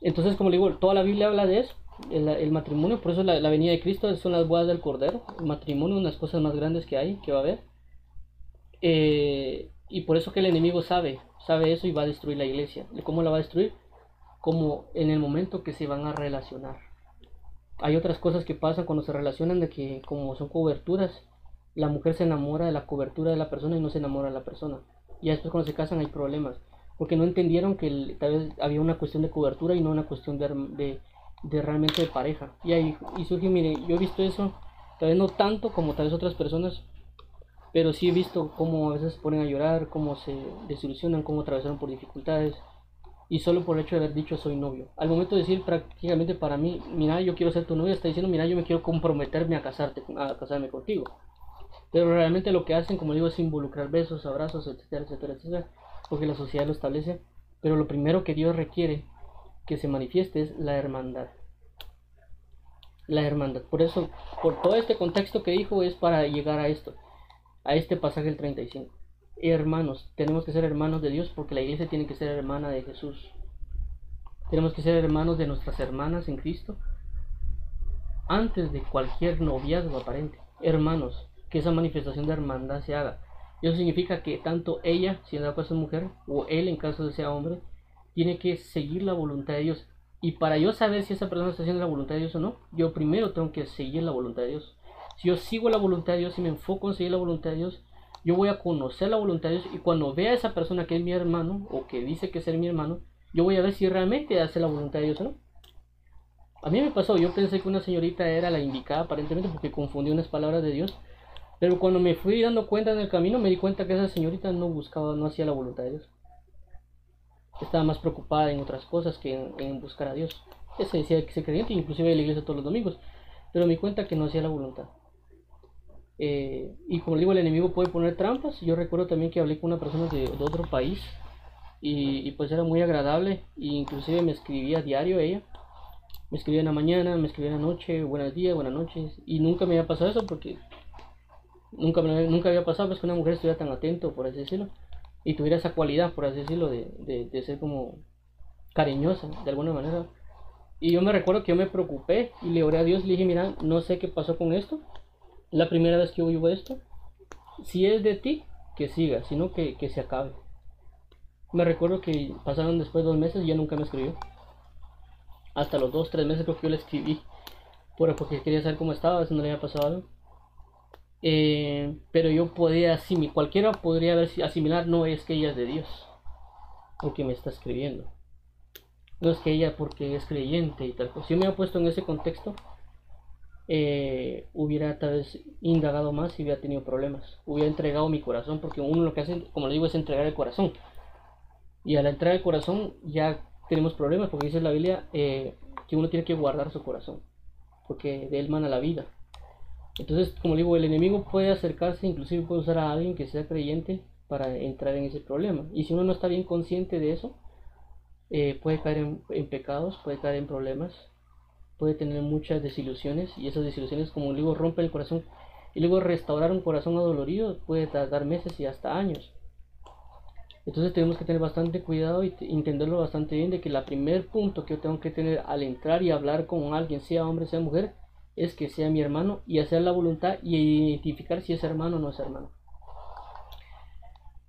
B: Entonces, como le digo, toda la Biblia habla de eso, el, matrimonio, por eso la, la, venida de Cristo son las bodas del Cordero. El matrimonio, unas cosas más grandes que hay, que va a haber. Eh, y por eso que el enemigo sabe, sabe eso y va a destruir la iglesia. ¿Cómo la va a destruir? Como en el momento que se van a relacionar. Hay otras cosas que pasan cuando se relacionan de que como son coberturas, la mujer se enamora de la cobertura de la persona y no se enamora de la persona. Y después cuando se casan hay problemas. Porque no entendieron que tal vez había una cuestión de cobertura y no una cuestión de, de, realmente de pareja. Y ahí y surge, mire, yo he visto eso, tal vez no tanto como tal vez otras personas, pero sí he visto cómo a veces se ponen a llorar, cómo se desilusionan, cómo atravesaron por dificultades. Y solo por el hecho de haber dicho soy novio. Al momento de decir prácticamente para mí, mira, yo quiero ser tu novia, está diciendo, mira, yo me quiero comprometerme a casarte, a casarme contigo. Pero realmente lo que hacen, como digo, es involucrar besos, abrazos, etcétera, etcétera, etcétera, porque la sociedad lo establece. Pero lo primero que Dios requiere que se manifieste es la hermandad. La hermandad. Por eso, por todo este contexto que dijo, es para llegar a esto, a este pasaje del 35. Hermanos, tenemos que ser hermanos de Dios porque la iglesia tiene que ser hermana de Jesús. Tenemos que ser hermanos de nuestras hermanas en Cristo antes de cualquier noviazgo aparente. Hermanos, que esa manifestación de hermandad se haga. Eso significa que tanto ella, si en la caso es mujer, o él en caso de sea hombre, tiene que seguir la voluntad de Dios. Y para yo saber si esa persona está haciendo la voluntad de Dios o no, yo primero tengo que seguir la voluntad de Dios. Si yo sigo la voluntad de Dios y me enfoco en seguir la voluntad de Dios, yo voy a conocer la voluntad de Dios y cuando vea a esa persona que es mi hermano o que dice que es mi hermano, yo voy a ver si realmente hace la voluntad de Dios o no. A mí me pasó, yo pensé que una señorita era la indicada aparentemente porque confundió unas palabras de Dios, pero cuando me fui dando cuenta en el camino, me di cuenta que esa señorita no buscaba, no hacía la voluntad de Dios. Estaba más preocupada en otras cosas que en, buscar a Dios. Ese decía que se creyente, inclusive en la iglesia todos los domingos, pero me di cuenta que no hacía la voluntad. Eh, y como digo, el enemigo puede poner trampas. Yo recuerdo también que hablé con una persona de, otro país y, pues era muy agradable. E inclusive me escribía diario ella. Me escribía en la mañana, me escribía en la noche, buenos días, buenas noches. Y nunca me había pasado eso porque Nunca, nunca había pasado pues, que una mujer estuviera tan atento, por así decirlo, y tuviera esa cualidad, por así decirlo, de, de, ser como cariñosa, de alguna manera. Y yo me recuerdo que yo me preocupé y le oré a Dios, le dije, mira, no sé qué pasó con esto, la primera vez que oigo esto, si es de ti, que siga, sino que, que se acabe. Me recuerdo que pasaron después dos meses y ya nunca me escribió. Hasta los dos, tres meses creo que yo le escribí. Porque quería saber cómo estaba, si no le había pasado algo. Eh, pero yo podía asimilar, cualquiera podría ver, asimilar, no es que ella es de Dios, porque me está escribiendo. No es que ella porque es creyente y tal cosa. Si yo me hubiera puesto en ese contexto, eh, hubiera tal vez indagado más y hubiera tenido problemas. Hubiera entregado mi corazón, porque uno lo que hace, como le digo, es entregar el corazón. Y al entregar el corazón ya tenemos problemas, porque dice la Biblia eh, que uno tiene que guardar su corazón, porque de él mana la vida. Entonces, como digo, el enemigo puede acercarse, inclusive puede usar a alguien que sea creyente para entrar en ese problema. Y si uno no está bien consciente de eso, eh, puede caer en, pecados, puede caer en problemas, puede tener muchas desilusiones y esas desilusiones, como digo, rompen el corazón. Y luego restaurar un corazón adolorido puede tardar meses y hasta años. Entonces tenemos que tener bastante cuidado y entenderlo bastante bien de que el primer punto que tengo que tener al entrar y hablar con alguien, sea hombre, sea mujer, es que sea mi hermano y hacer la voluntad y identificar si es hermano o no es hermano.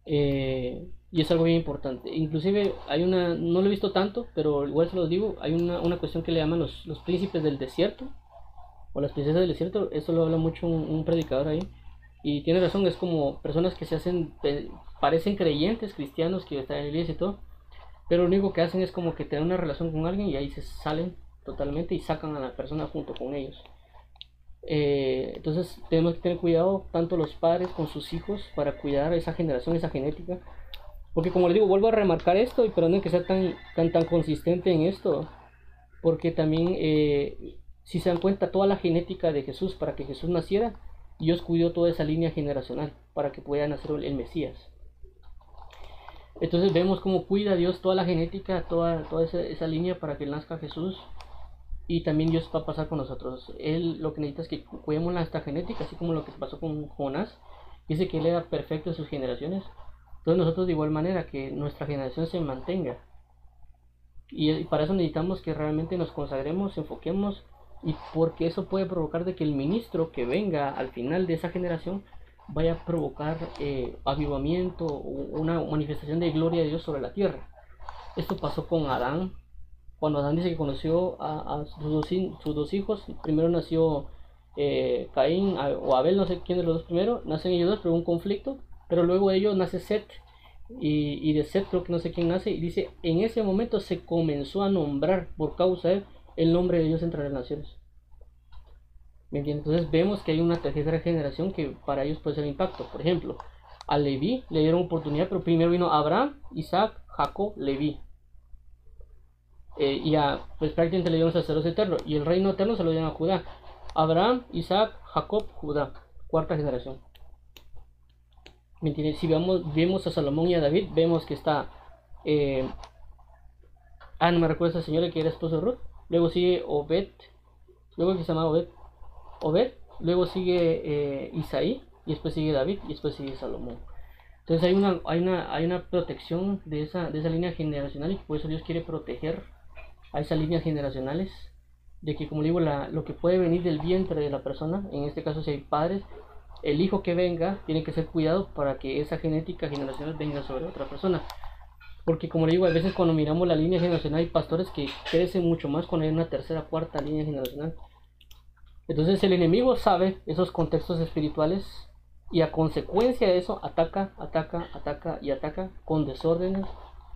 B: Eh, y es algo bien importante. Inclusive hay una, no lo he visto tanto, pero igual se los digo, hay una, una cuestión que le llaman los, los, príncipes del desierto, o las princesas del desierto, eso lo habla mucho un, predicador ahí, y tiene razón, es como personas que se hacen, parecen creyentes, cristianos, que están en la iglesia y todo, pero lo único que hacen es como que tener una relación con alguien y ahí se salen totalmente y sacan a la persona junto con ellos. Eh, entonces tenemos que tener cuidado tanto los padres con sus hijos para cuidar esa generación, esa genética. Porque como les digo, vuelvo a remarcar esto y perdonen que sea tan, tan, tan consistente en esto. Porque también, eh, si se dan cuenta, toda la genética de Jesús para que Jesús naciera, Dios cuidó toda esa línea generacional para que pueda nacer el Mesías. Entonces vemos cómo cuida Dios toda la genética, toda, toda esa, esa línea para que nazca Jesús y también Dios va a pasar con nosotros. Él lo que necesita es que cuidemos nuestra genética, así como lo que pasó con Jonás. Dice que él era perfecto en sus generaciones. Entonces nosotros de igual manera que nuestra generación se mantenga. Y, para eso necesitamos que realmente nos consagremos, enfoquemos, y porque eso puede provocar de que el ministro que venga al final de esa generación vaya a provocar eh, avivamiento una manifestación de gloria de Dios sobre la tierra. Esto pasó con Adán, cuando Adán dice que conoció a, sus, dos, hijos, primero nació eh, Caín o Abel, no sé quién de los dos primero, nacen ellos dos, pero un conflicto, pero luego de ellos nace Set, y, de Set creo que no sé quién nace, y dice, en ese momento se comenzó a nombrar por causa de él el nombre de Dios entre las naciones. Entonces vemos que hay una tercera generación que para ellos puede ser impacto. Por ejemplo, a Leví le dieron oportunidad, pero primero vino Abraham, Isaac, Jacob, Leví. Eh, y a, pues prácticamente le dieron sacerdocio eterno. Y el reino eterno se lo dieron a Judá. Abraham, Isaac, Jacob, Judá. Cuarta generación. ¿Me Si vemos, vemos a Salomón y a David, vemos que está. Eh, ah, no me recuerdo esa señora que era esposo de Ruth. Luego sigue Obed. Luego que se llama Obed. Obed. Luego sigue eh, Isaí. Y después sigue David. Y después sigue Salomón. Entonces hay una, hay una, hay una protección de esa, de esa línea generacional y por eso Dios quiere proteger a esas líneas generacionales de que como digo la, lo que puede venir del vientre de la persona en este caso si hay padres el hijo que venga tiene que ser cuidado para que esa genética generacional venga sobre otra persona. Porque como le digo a veces cuando miramos la línea generacional hay pastores que crecen mucho más cuando hay una tercera cuarta línea generacional. Entonces el enemigo sabe esos contextos espirituales y a consecuencia de eso ataca ataca ataca y ataca con desórdenes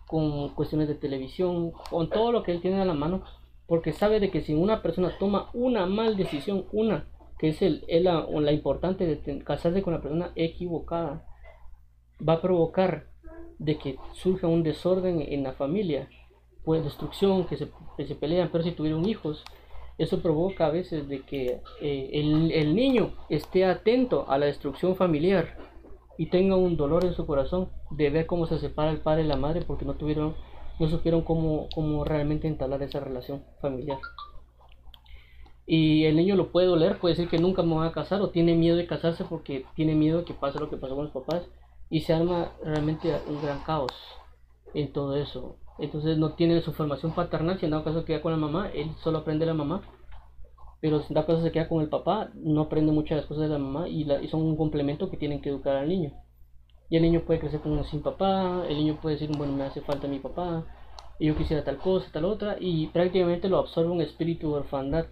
B: con cuestiones de televisión, con todo lo que él tiene a la mano, porque sabe de que si una persona toma una mal decisión, una que es el, la, la, importante de casarse con la persona equivocada, va a provocar de que surja un desorden en la familia, pues destrucción, que se, se pelean, pero si tuvieron hijos, eso provoca a veces de que eh, el, el niño esté atento a la destrucción familiar y tenga un dolor en su corazón de ver cómo se separa el padre y la madre porque no tuvieron, no supieron cómo, cómo realmente entablar esa relación familiar. Y el niño lo puede doler, puede decir que nunca me voy a casar o tiene miedo de casarse porque tiene miedo que pase lo que pasó con los papás y se arma realmente un gran caos en todo eso. Entonces no tiene su formación paternal, si en dado caso queda con la mamá, él solo aprende la mamá pero si da caso se queda con el papá, no aprende muchas de las cosas de la mamá y, la, y, son un complemento que tienen que educar al niño. Y el niño puede crecer como sin papá, el niño puede decir, bueno, me hace falta mi papá, yo quisiera tal cosa, tal otra, y prácticamente lo absorbe un espíritu de orfandad.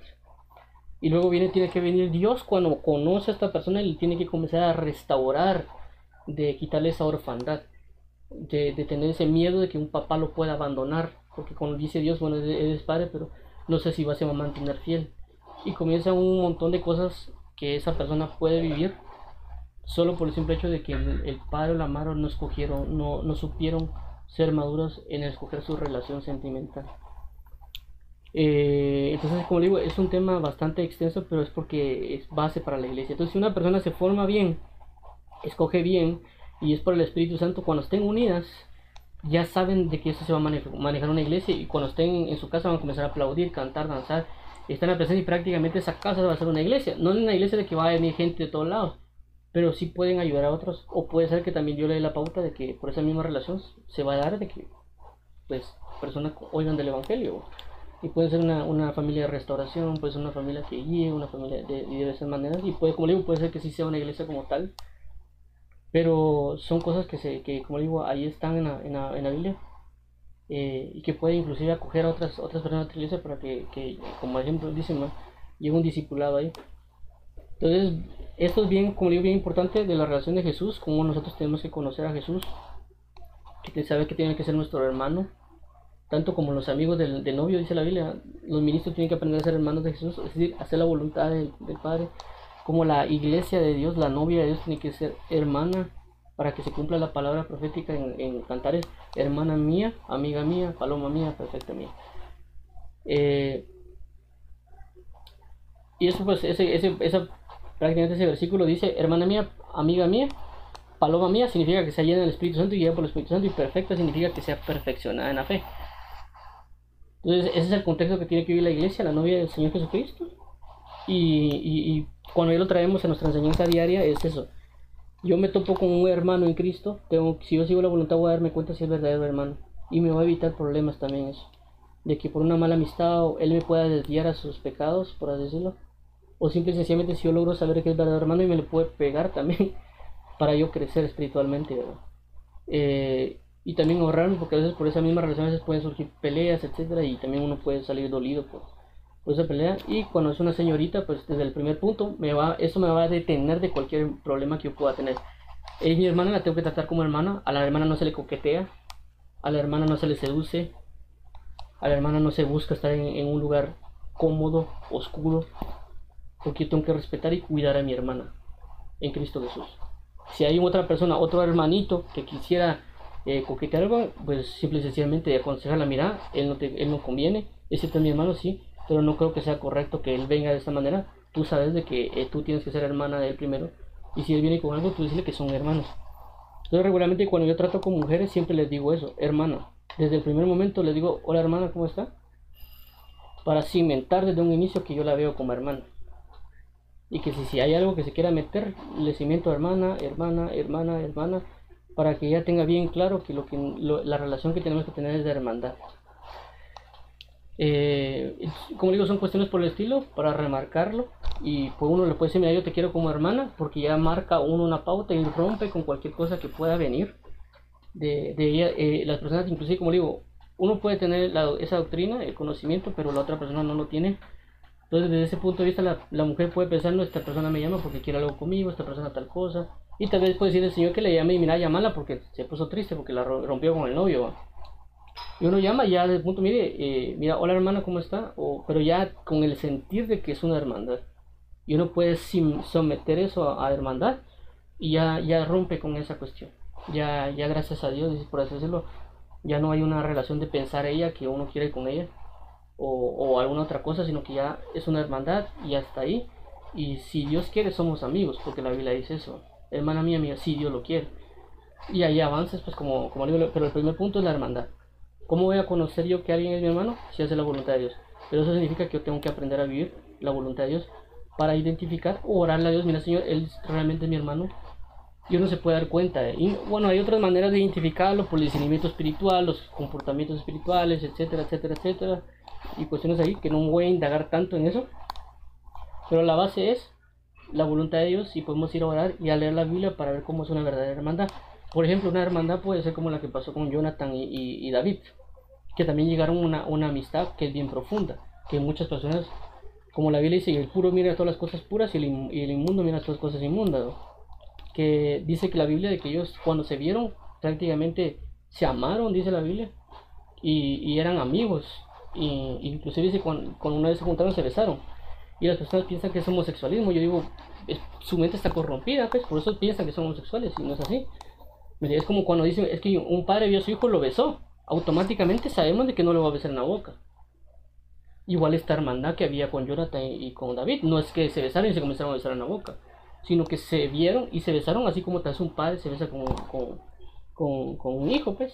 B: Y luego viene, tiene que venir Dios cuando conoce a esta persona y tiene que comenzar a restaurar, de quitarle esa orfandad, de, tener ese miedo de que un papá lo pueda abandonar, porque cuando dice Dios, bueno, eres padre, pero no sé si va a mantener fiel y comienza un montón de cosas que esa persona puede vivir solo por el simple hecho de que el, padre o la madre no escogieron, no, no supieron ser maduros en escoger su relación sentimental. Eh, entonces, como digo, es un tema bastante extenso, pero es porque es base para la iglesia. Entonces, si una persona se forma bien, escoge bien, y es por el Espíritu Santo, cuando estén unidas, ya saben de que eso se va a manejar una iglesia, y cuando estén en su casa van a comenzar a aplaudir, cantar, danzar, están a presencia y prácticamente esa casa va a ser una iglesia. No es una iglesia de que va a venir gente de todos lados, pero sí pueden ayudar a otros. O puede ser que también yo le dé la pauta de que por esa misma relación se va a dar de que pues personas oigan del evangelio. Y puede ser una, una familia de restauración, puede ser una familia que guíe, una familia de, de diversas maneras. Y puede, como digo, puede ser que sí sea una iglesia como tal. Pero son cosas que, se, que como digo, ahí están en la, en la, en la Biblia eh, y que puede inclusive acoger a otras otras personas de la iglesia para que, que como ejemplo dicen llegue un discipulado ahí entonces esto es bien como digo bien importante de la relación de Jesús como nosotros tenemos que conocer a Jesús que sabe que tiene que ser nuestro hermano tanto como los amigos del, novio dice la Biblia los ministros tienen que aprender a ser hermanos de Jesús es decir hacer la voluntad del, Padre como la iglesia de Dios la novia de Dios tiene que ser hermana para que se cumpla la palabra profética en, cantares, hermana mía, amiga mía, paloma mía, perfecta mía. Eh, y eso pues, ese, ese, prácticamente ese versículo dice, hermana mía, amiga mía, paloma mía, significa que sea llena del Espíritu Santo y guiada por el Espíritu Santo, y perfecta significa que sea perfeccionada en la fe. Entonces, ese es el contexto que tiene que vivir la iglesia, la novia del Señor Jesucristo. Y, y, y cuando ya lo traemos a nuestra enseñanza diaria, es eso. Yo me topo con un hermano en Cristo, tengo, si yo sigo la voluntad, voy a darme cuenta si es verdadero hermano. Y me va a evitar problemas también eso. De que por una mala amistad él me pueda desviar a sus pecados, por así decirlo. O simple y sencillamente si yo logro saber que es verdadero hermano y me le puede pegar también para yo crecer espiritualmente, ¿verdad? Eh, y también ahorrarme porque a veces por esa misma relación a veces pueden surgir peleas, etcétera, y también uno puede salir dolido por, por esa pelea. Y cuando es una señorita, pues desde el primer punto, me va, eso me va a detener de cualquier problema que yo pueda tener. Es mi hermana, la tengo que tratar como hermana, a la hermana no se le coquetea, a la hermana no se le seduce, a la hermana no se busca estar en, en un lugar cómodo, oscuro, porque yo tengo que respetar y cuidar a mi hermana en Cristo Jesús. Si hay otra persona, otro hermanito que quisiera eh, coquetear algo, pues simple y sencillamente aconsejarla, mira, él no, te, él no conviene, es mi hermano, sí, pero no creo que sea correcto que él venga de esta manera. Tú sabes de que eh, tú tienes que ser hermana de él primero, y si él viene con algo, tú dile que son hermanos. Entonces regularmente cuando yo trato con mujeres siempre les digo eso, hermana. Desde el primer momento les digo, hola hermana, ¿cómo está? Para cimentar desde un inicio que yo la veo como hermana y que si, si hay algo que se quiera meter, le cimiento hermana, hermana, hermana, hermana, para que ya tenga bien claro que, lo que la relación que tenemos que tener es de hermandad. Eh, como digo, son cuestiones por el estilo, para remarcarlo, y pues uno le puede decir, mira, yo te quiero como hermana, porque ya marca uno una pauta y rompe con cualquier cosa que pueda venir de, de ella. Eh, las personas, inclusive, como digo, uno puede tener esa doctrina, el conocimiento, pero la otra persona no lo tiene entonces, desde ese punto de vista, la, mujer puede pensar, no, esta persona me llama porque quiere algo conmigo, esta persona tal cosa. Y tal vez puede decir el Señor que le llame y mira, llámala porque se puso triste, porque la rompió con el novio. Y uno llama ya desde el punto, mire, eh, mira, hola hermana, ¿cómo está? O, pero ya con el sentir de que es una hermandad. Y uno puede someter eso a, hermandad y ya, ya rompe con esa cuestión. Ya, ya gracias a Dios, por así decirlo, ya no hay una relación de pensar ella que uno quiere con ella o, alguna otra cosa, sino que ya es una hermandad y hasta ahí. Y si Dios quiere, somos amigos, porque la Biblia dice eso. Hermana mía, mía, si Dios lo quiere. Y ahí avances, pues como, como digo, pero el primer punto es la hermandad. ¿Cómo voy a conocer yo que alguien es mi hermano? Si hace la voluntad de Dios. Pero eso significa que yo tengo que aprender a vivir la voluntad de Dios para identificar o orarle a Dios, mira Señor, Él realmente es mi hermano. Y uno se puede dar cuenta. Y bueno, hay otras maneras de identificarlo por el discernimiento espiritual, los comportamientos espirituales, etcétera, etcétera, etcétera y cuestiones ahí que no voy a indagar tanto en eso. Pero la base es la voluntad de Dios y podemos ir a orar y a leer la Biblia para ver cómo es una verdadera hermandad. Por ejemplo, una hermandad puede ser como la que pasó con Jonathan y, David, que también llegaron a una, una, amistad que es bien profunda, que muchas personas, como la Biblia dice, el puro mira todas las cosas puras y el, inmundo mira todas las cosas inmundas. Que dice que la Biblia de que ellos cuando se vieron prácticamente se amaron, dice la Biblia, y, y eran amigos y, inclusive dice cuando, una vez se juntaron se besaron. Y las personas piensan que es homosexualismo. Yo digo, su mente está corrompida, pues, por eso piensan que son homosexuales y no es así. Es como cuando dicen, es que un padre vio a su hijo, lo besó. Automáticamente sabemos de que no lo va a besar en la boca. Igual esta hermandad que había con Jonathan y con David. No es que se besaron y se comenzaron a besar en la boca. Sino que se vieron y se besaron así como tal vez un padre se besa con, con, con, un hijo, pues.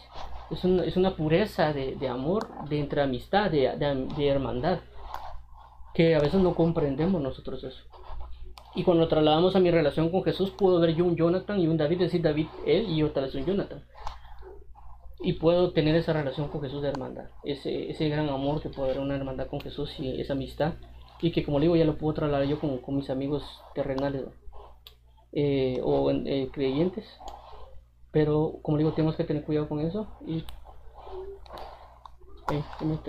B: Es una, es una pureza de, de, amor, de entre amistad, de, de, hermandad, que a veces no comprendemos nosotros eso. Y cuando trasladamos a mi relación con Jesús, puedo ver yo un Jonathan y un David, decir David él y yo tal vez un Jonathan. Y puedo tener esa relación con Jesús de hermandad, ese, ese gran amor que puedo ver una hermandad con Jesús y esa amistad. Y que como digo, ya lo puedo trasladar yo con, con mis amigos terrenales eh, o eh, creyentes pero como digo, tenemos que tener cuidado con eso. Y eh, me,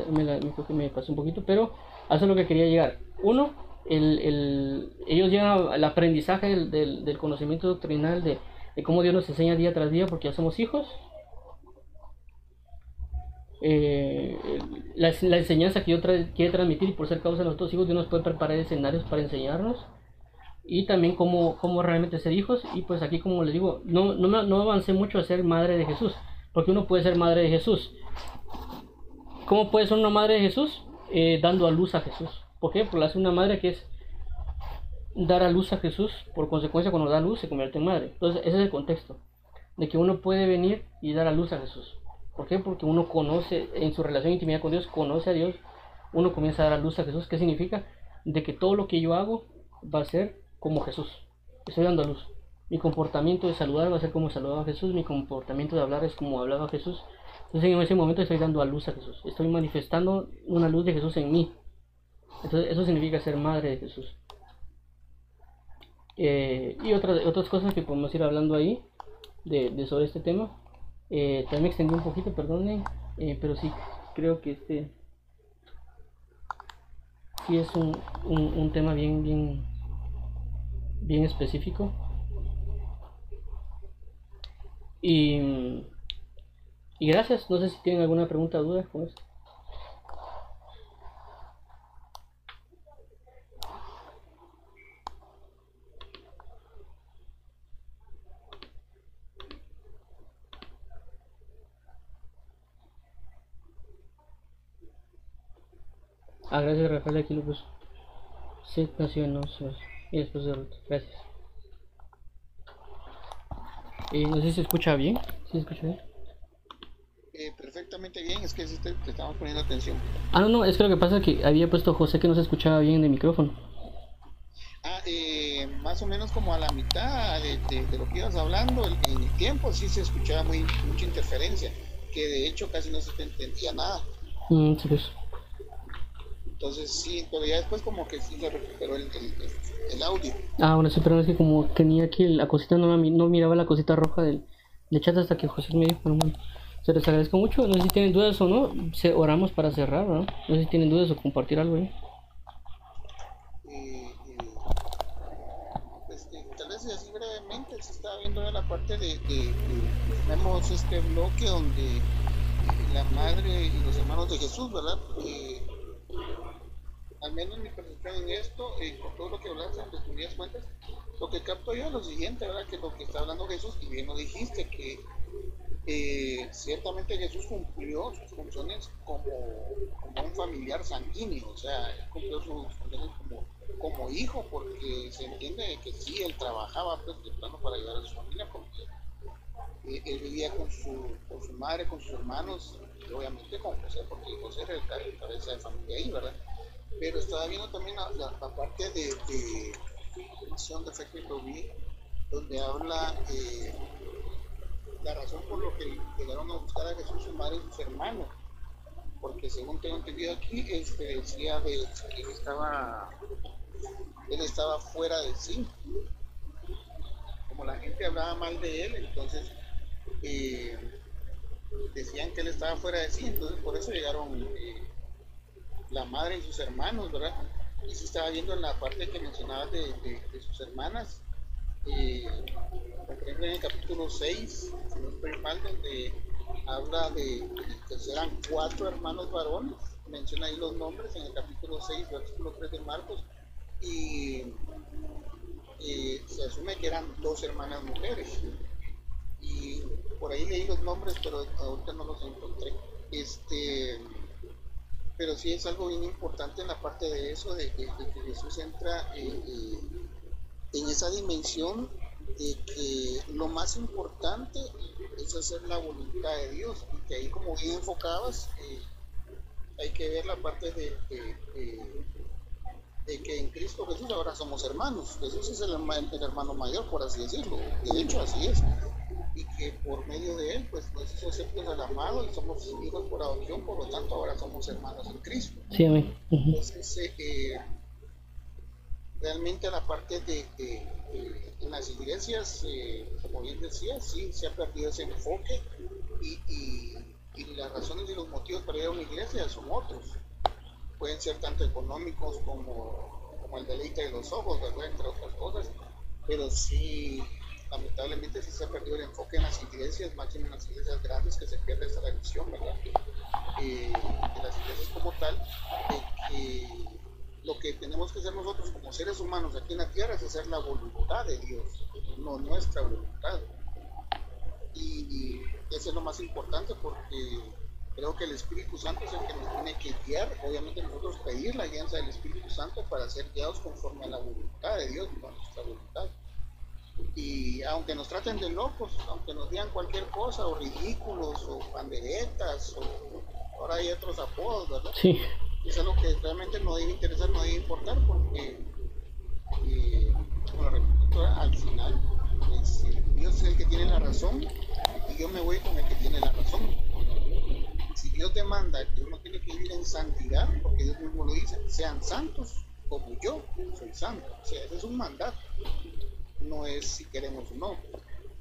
B: creo que me pasó un poquito, pero eso es lo que quería llegar. Uno, el, el, ellos llegan al aprendizaje del, del, conocimiento doctrinal de, cómo Dios nos enseña día tras día porque ya somos hijos. Eh, la, la, enseñanza que yo tra quiero transmitir por ser causa de nuestros hijos, Dios nos puede preparar escenarios para enseñarnos y también cómo, cómo realmente ser hijos. Y pues aquí, como les digo, no, no, no avancé mucho a ser madre de Jesús, porque uno puede ser madre de Jesús. ¿Cómo puede ser una madre de Jesús? Eh, dando a luz a Jesús. ¿Por qué? Porque hace una madre que es dar a luz a Jesús, por consecuencia cuando da luz se convierte en madre. Entonces ese es el contexto, de que uno puede venir y dar a luz a Jesús. ¿Por qué? Porque uno conoce, en su relación de intimidad con Dios, conoce a Dios, uno comienza a dar a luz a Jesús. ¿Qué significa? De que todo lo que yo hago va a ser como Jesús. Estoy dando a luz. Mi comportamiento de saludar va a ser como saludaba Jesús, mi comportamiento de hablar es como hablaba Jesús. Entonces en ese momento estoy dando a luz a Jesús. Estoy manifestando una luz de Jesús en mí. Entonces eso significa ser madre de Jesús. Eh, y otras, otras cosas que podemos ir hablando ahí de, sobre este tema. Eh, también extendí un poquito, perdonen, eh, pero sí creo que este sí es un, un, tema bien, bien, bien específico. Y, y gracias, no sé si tienen alguna pregunta o duda con esto. Ah, gracias Rafael aquí lo Sí, nació en y después de Ruth. Gracias. Y no sé si se escucha bien. ¿Sí se escucha bien?
A: Eh, perfectamente bien, es que te, te, estamos poniendo atención.
B: Ah, no, no, es que lo que pasa es que había puesto José que no se escuchaba bien en el micrófono.
A: Ah, eh, más o menos como a la mitad de, de, lo que ibas hablando, el, en el tiempo sí se escuchaba muy, mucha interferencia, que de hecho casi no se te entendía nada.
B: Mm, sí, pues.
A: Entonces sí, pero ya después como que sí se recuperó el, el, audio.
B: Ah, bueno, sí, pero es que como tenía aquí la cosita, no, no miraba la cosita roja del, chat hasta que José me dijo, bueno, se les agradezco mucho, no sé si tienen dudas o no, oramos para cerrar, ¿no? No sé si tienen dudas o compartir algo ahí.
A: Eh, eh, eh, tal vez así brevemente se está viendo la parte de, de, este bloque donde la madre y los hermanos de Jesús, ¿verdad? al menos mi percepción en esto, y con todo lo que hablas en tus cuentas, lo que capto yo es lo siguiente, ¿verdad? Que lo que está hablando Jesús, y bien lo dijiste, que eh, ciertamente Jesús cumplió sus funciones como, como, un familiar sanguíneo, o sea, cumplió sus funciones como, como hijo, porque se entiende que sí, él trabajaba pues, de plano para ayudar a su familia, porque eh, él vivía con su, con su madre, con sus hermanos, y obviamente con José, porque José era el cabeza de familia ahí, ¿verdad? pero estaba viendo también la, parte de, de de efecto vi donde habla eh, la razón por lo que llegaron a buscar a Jesús su madre y sus hermanos porque según tengo entendido aquí este decía de que él estaba él estaba fuera de sí como la gente hablaba mal de él entonces eh, decían que él estaba fuera de sí entonces por eso llegaron eh, la madre y sus hermanos, ¿verdad? Y se estaba viendo en la parte que mencionabas de, sus hermanas, eh, por ejemplo en el capítulo 6, si no estoy mal, donde habla de que eran cuatro hermanos varones, menciona ahí los nombres en el capítulo 6, versículo 3 de Marcos, y se asume que eran dos hermanas mujeres. Y por ahí leí los nombres, pero ahorita no los encontré. Este, pero sí es algo bien importante en la parte de eso, de, que Jesús entra en esa dimensión de que lo más importante es hacer la voluntad de Dios y que ahí como bien enfocabas eh, hay que ver la parte de, de, que en Cristo Jesús ahora somos hermanos Jesús es el, el hermano mayor por así decirlo de hecho así es y que por medio de él pues nos hizo al amado y somos hijos por adopción, por lo tanto ahora somos hermanos en Cristo.
B: Sí.
A: Entonces, eh, realmente la parte de, en las iglesias, eh, como bien decía, sí se ha perdido ese enfoque y, las razones y los motivos para ir a una iglesia son otros. Pueden ser tanto económicos como, como el deleite de los ojos, entre otras cosas, pero sí lamentablemente sí se ha perdido el enfoque en las iglesias, máximo en las iglesias grandes, que se pierde esa visión, ¿verdad? Eh, de las iglesias como tal, de que lo que tenemos que hacer nosotros como seres humanos aquí en la tierra es hacer la voluntad de Dios, no nuestra voluntad. Y, eso es lo más importante porque creo que el Espíritu Santo es el que nos tiene que guiar, obviamente nosotros pedir la guianza del Espíritu Santo para ser guiados conforme a la voluntad de Dios, no a nuestra voluntad. Y aunque nos traten de locos, aunque nos digan cualquier cosa, o ridículos, o panderetas, o ahora hay otros apodos, ¿verdad?
B: Sí.
A: Es algo que realmente no debe interesar, no debe importar, porque, eh, como repito, al final, pues, Dios es el que tiene la razón y yo me voy con el que tiene la razón. Si Dios demanda que uno tiene que vivir en santidad, porque Dios mismo lo dice, sean santos como yo soy santo. O sea, ese es un mandato no es si queremos o no.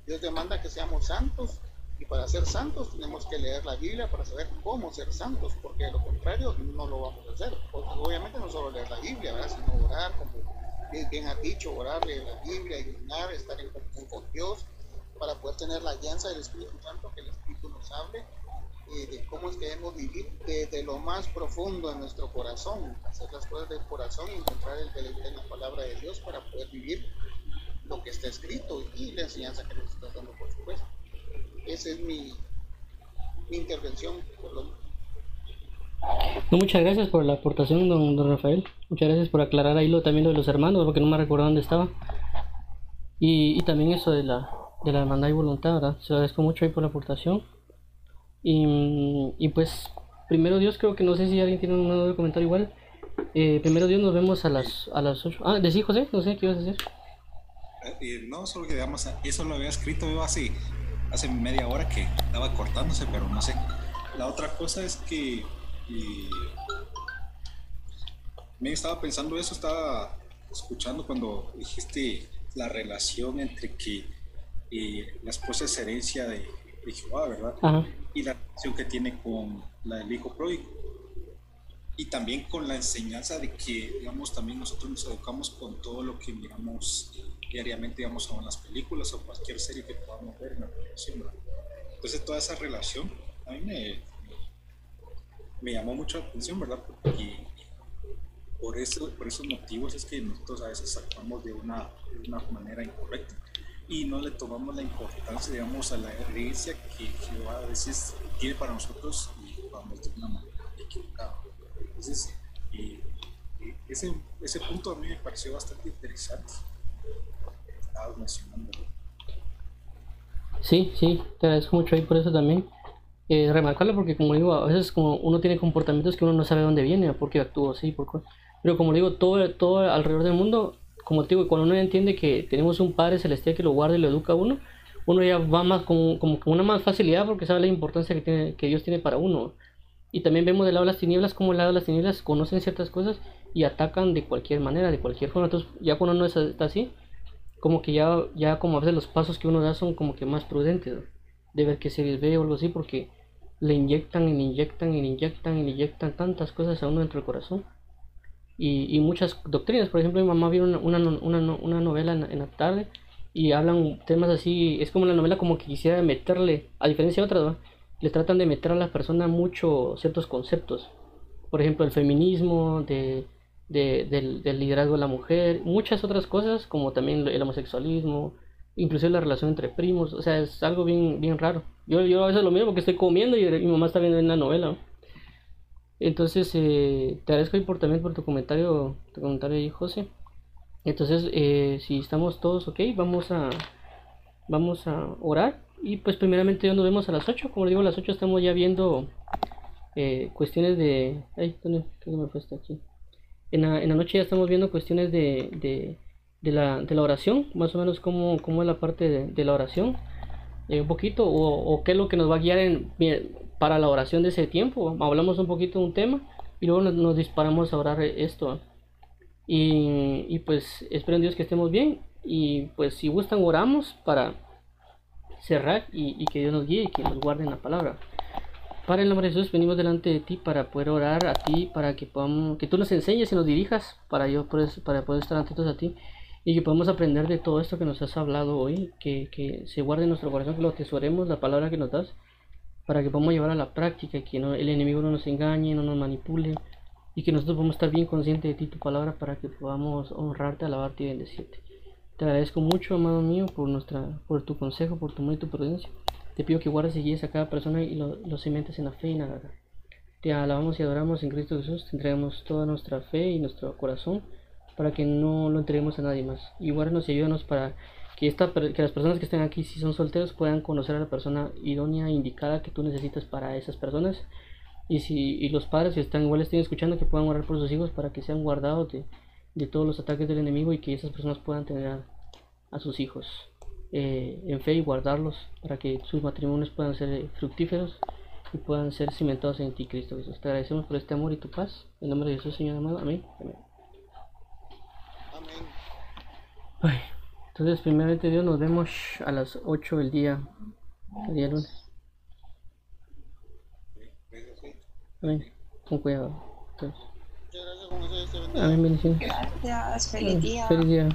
A: Dios demanda que seamos santos y para ser santos tenemos que leer la Biblia para saber cómo ser santos, porque de lo contrario no lo vamos a hacer. Obviamente no solo leer la Biblia, sino orar, como bien ha dicho, orar, leer la Biblia, iluminar, estar en comunión con Dios, para poder tener la alianza del Espíritu Santo, que el Espíritu nos hable eh, de cómo es que debemos vivir desde lo más profundo de nuestro corazón, hacer las cosas del corazón y encontrar el deleite en la palabra de Dios para poder vivir lo que está escrito y la enseñanza que nos está dando, por supuesto. Esa es mi, mi intervención.
B: No, muchas gracias por la aportación, don, don, Rafael. Muchas gracias por aclarar ahí lo, también lo de los hermanos, porque no me recuerdo dónde estaba. Y, y también eso de la, de la hermandad y voluntad, ¿verdad? Se agradezco mucho ahí por la aportación. Y, y pues, primero Dios, creo que no sé si alguien tiene un nuevo comentario igual. Eh, primero Dios, nos vemos a las, a las 8. Ah, decí José, no sé qué ibas a decir.
C: Eh, no, solo que digamos, eso lo había escrito yo hace, hace media hora que estaba cortándose, pero no sé. La otra cosa es que me estaba pensando eso, estaba escuchando cuando dijiste la relación entre que eh, la esposa es herencia de, Jehová, ¿verdad? Y la relación que tiene con la del hijo pródigo. Y también con la enseñanza de que, digamos, también nosotros nos educamos con todo lo que miramos diariamente, digamos, en las películas o cualquier serie que podamos ver en la televisión. Entonces, toda esa relación a mí me, me llamó mucho la atención, ¿verdad? Porque por, eso, por esos motivos es que nosotros a veces actuamos de una, de una manera incorrecta y no le tomamos la importancia, digamos, a la herencia que Jehová a veces tiene para nosotros y vamos de una manera equivocada. Entonces, eh, eh, ese, ese punto a mí me pareció bastante interesante
B: Sí, sí, te agradezco mucho ahí por eso también. Eh, remarcarlo porque como digo, a veces como uno tiene comportamientos que uno no sabe dónde viene por qué actúa así, por pero como digo, todo, todo alrededor del mundo, como te digo, cuando uno entiende que tenemos un Padre Celestial que lo guarda y lo educa a uno, uno ya va más con, como con una más facilidad porque sabe la importancia que, tiene, que Dios tiene para uno. Y también vemos del lado de las tinieblas como el lado de las tinieblas conocen ciertas cosas y atacan de cualquier manera, de cualquier forma. Entonces ya cuando uno está así, como que ya, ya como a veces los pasos que uno da son como que más prudentes, de ver que se les ve o algo así, porque le inyectan y le inyectan y le inyectan y le inyectan tantas cosas a uno dentro del corazón. Y, y muchas doctrinas, por ejemplo, mi mamá vio una, una, una, una novela en, la tarde y hablan temas así, es como la novela como que quisiera meterle, a diferencia de otras, le tratan de meter a la persona mucho ciertos conceptos. Por ejemplo, el feminismo, de del, liderazgo de la mujer, muchas otras cosas, como también el homosexualismo, inclusive la relación entre primos, o sea, es algo bien, bien raro. Yo, yo a veces lo mismo porque estoy comiendo y mi mamá está viendo en la novela. Entonces, eh, te agradezco por, también por tu comentario, tu comentario ahí, José. Entonces, eh, si estamos todos ok, vamos a, vamos a orar. Y pues primeramente nos vemos a las 8. Como digo, a las 8 estamos ya viendo eh, cuestiones de... Ay, ¿dónde? En la, noche ya estamos viendo cuestiones de, la, oración, más o menos cómo, cómo es la parte de, la oración, eh, un poquito, o, qué es lo que nos va a guiar en, para la oración de ese tiempo. Hablamos un poquito de un tema y luego nos, disparamos a orar esto. Y, y, pues espero en Dios que estemos bien y pues si gustan oramos para cerrar y, que Dios nos guíe y que nos guarde en la palabra. Padre, en nombre de Jesús, venimos delante de ti para poder orar a ti, para que podamos, que tú nos enseñes y nos dirijas, para yo para poder estar atentos a ti y que podamos aprender de todo esto que nos has hablado hoy, que, que se guarde en nuestro corazón, que lo atesoremos, la palabra que nos das, para que podamos llevar a la práctica, que no, el enemigo no nos engañe, no nos manipule, y que nosotros podamos estar bien conscientes de ti, tu palabra, para que podamos honrarte, alabarte y bendecirte. Te agradezco mucho, amado mío, por, nuestra, por tu consejo, por tu amor y tu prudencia. Te pido que guardes y guíes a cada persona y lo, los cementes en la fe y nada. Te alabamos y adoramos en Cristo Jesús. Te entregamos toda nuestra fe y nuestro corazón para que no lo entreguemos a nadie más. Y guárdanos y ayúdanos para que, esta, que las personas que estén aquí, si son solteros, puedan conocer a la persona idónea, indicada que tú necesitas para esas personas. Y si y los padres, si están igual estén escuchando, que puedan orar por sus hijos para que sean guardados de, de todos los ataques del enemigo y que esas personas puedan tener a, sus hijos eh, en fe y guardarlos para que sus matrimonios puedan ser eh, fructíferos y puedan ser cimentados en ti, Cristo Jesús. Te agradecemos por este amor y tu paz. En nombre de Jesús, Señor amado. Amén. Amén. Ay, entonces, primeramente Dios, nos vemos a las 8 del día, el día lunes. Amén. Con cuidado. Entonces.
A: Muchas gracias,
B: Amén, bendiciones.
D: Gracias, feliz día.
B: Feliz día.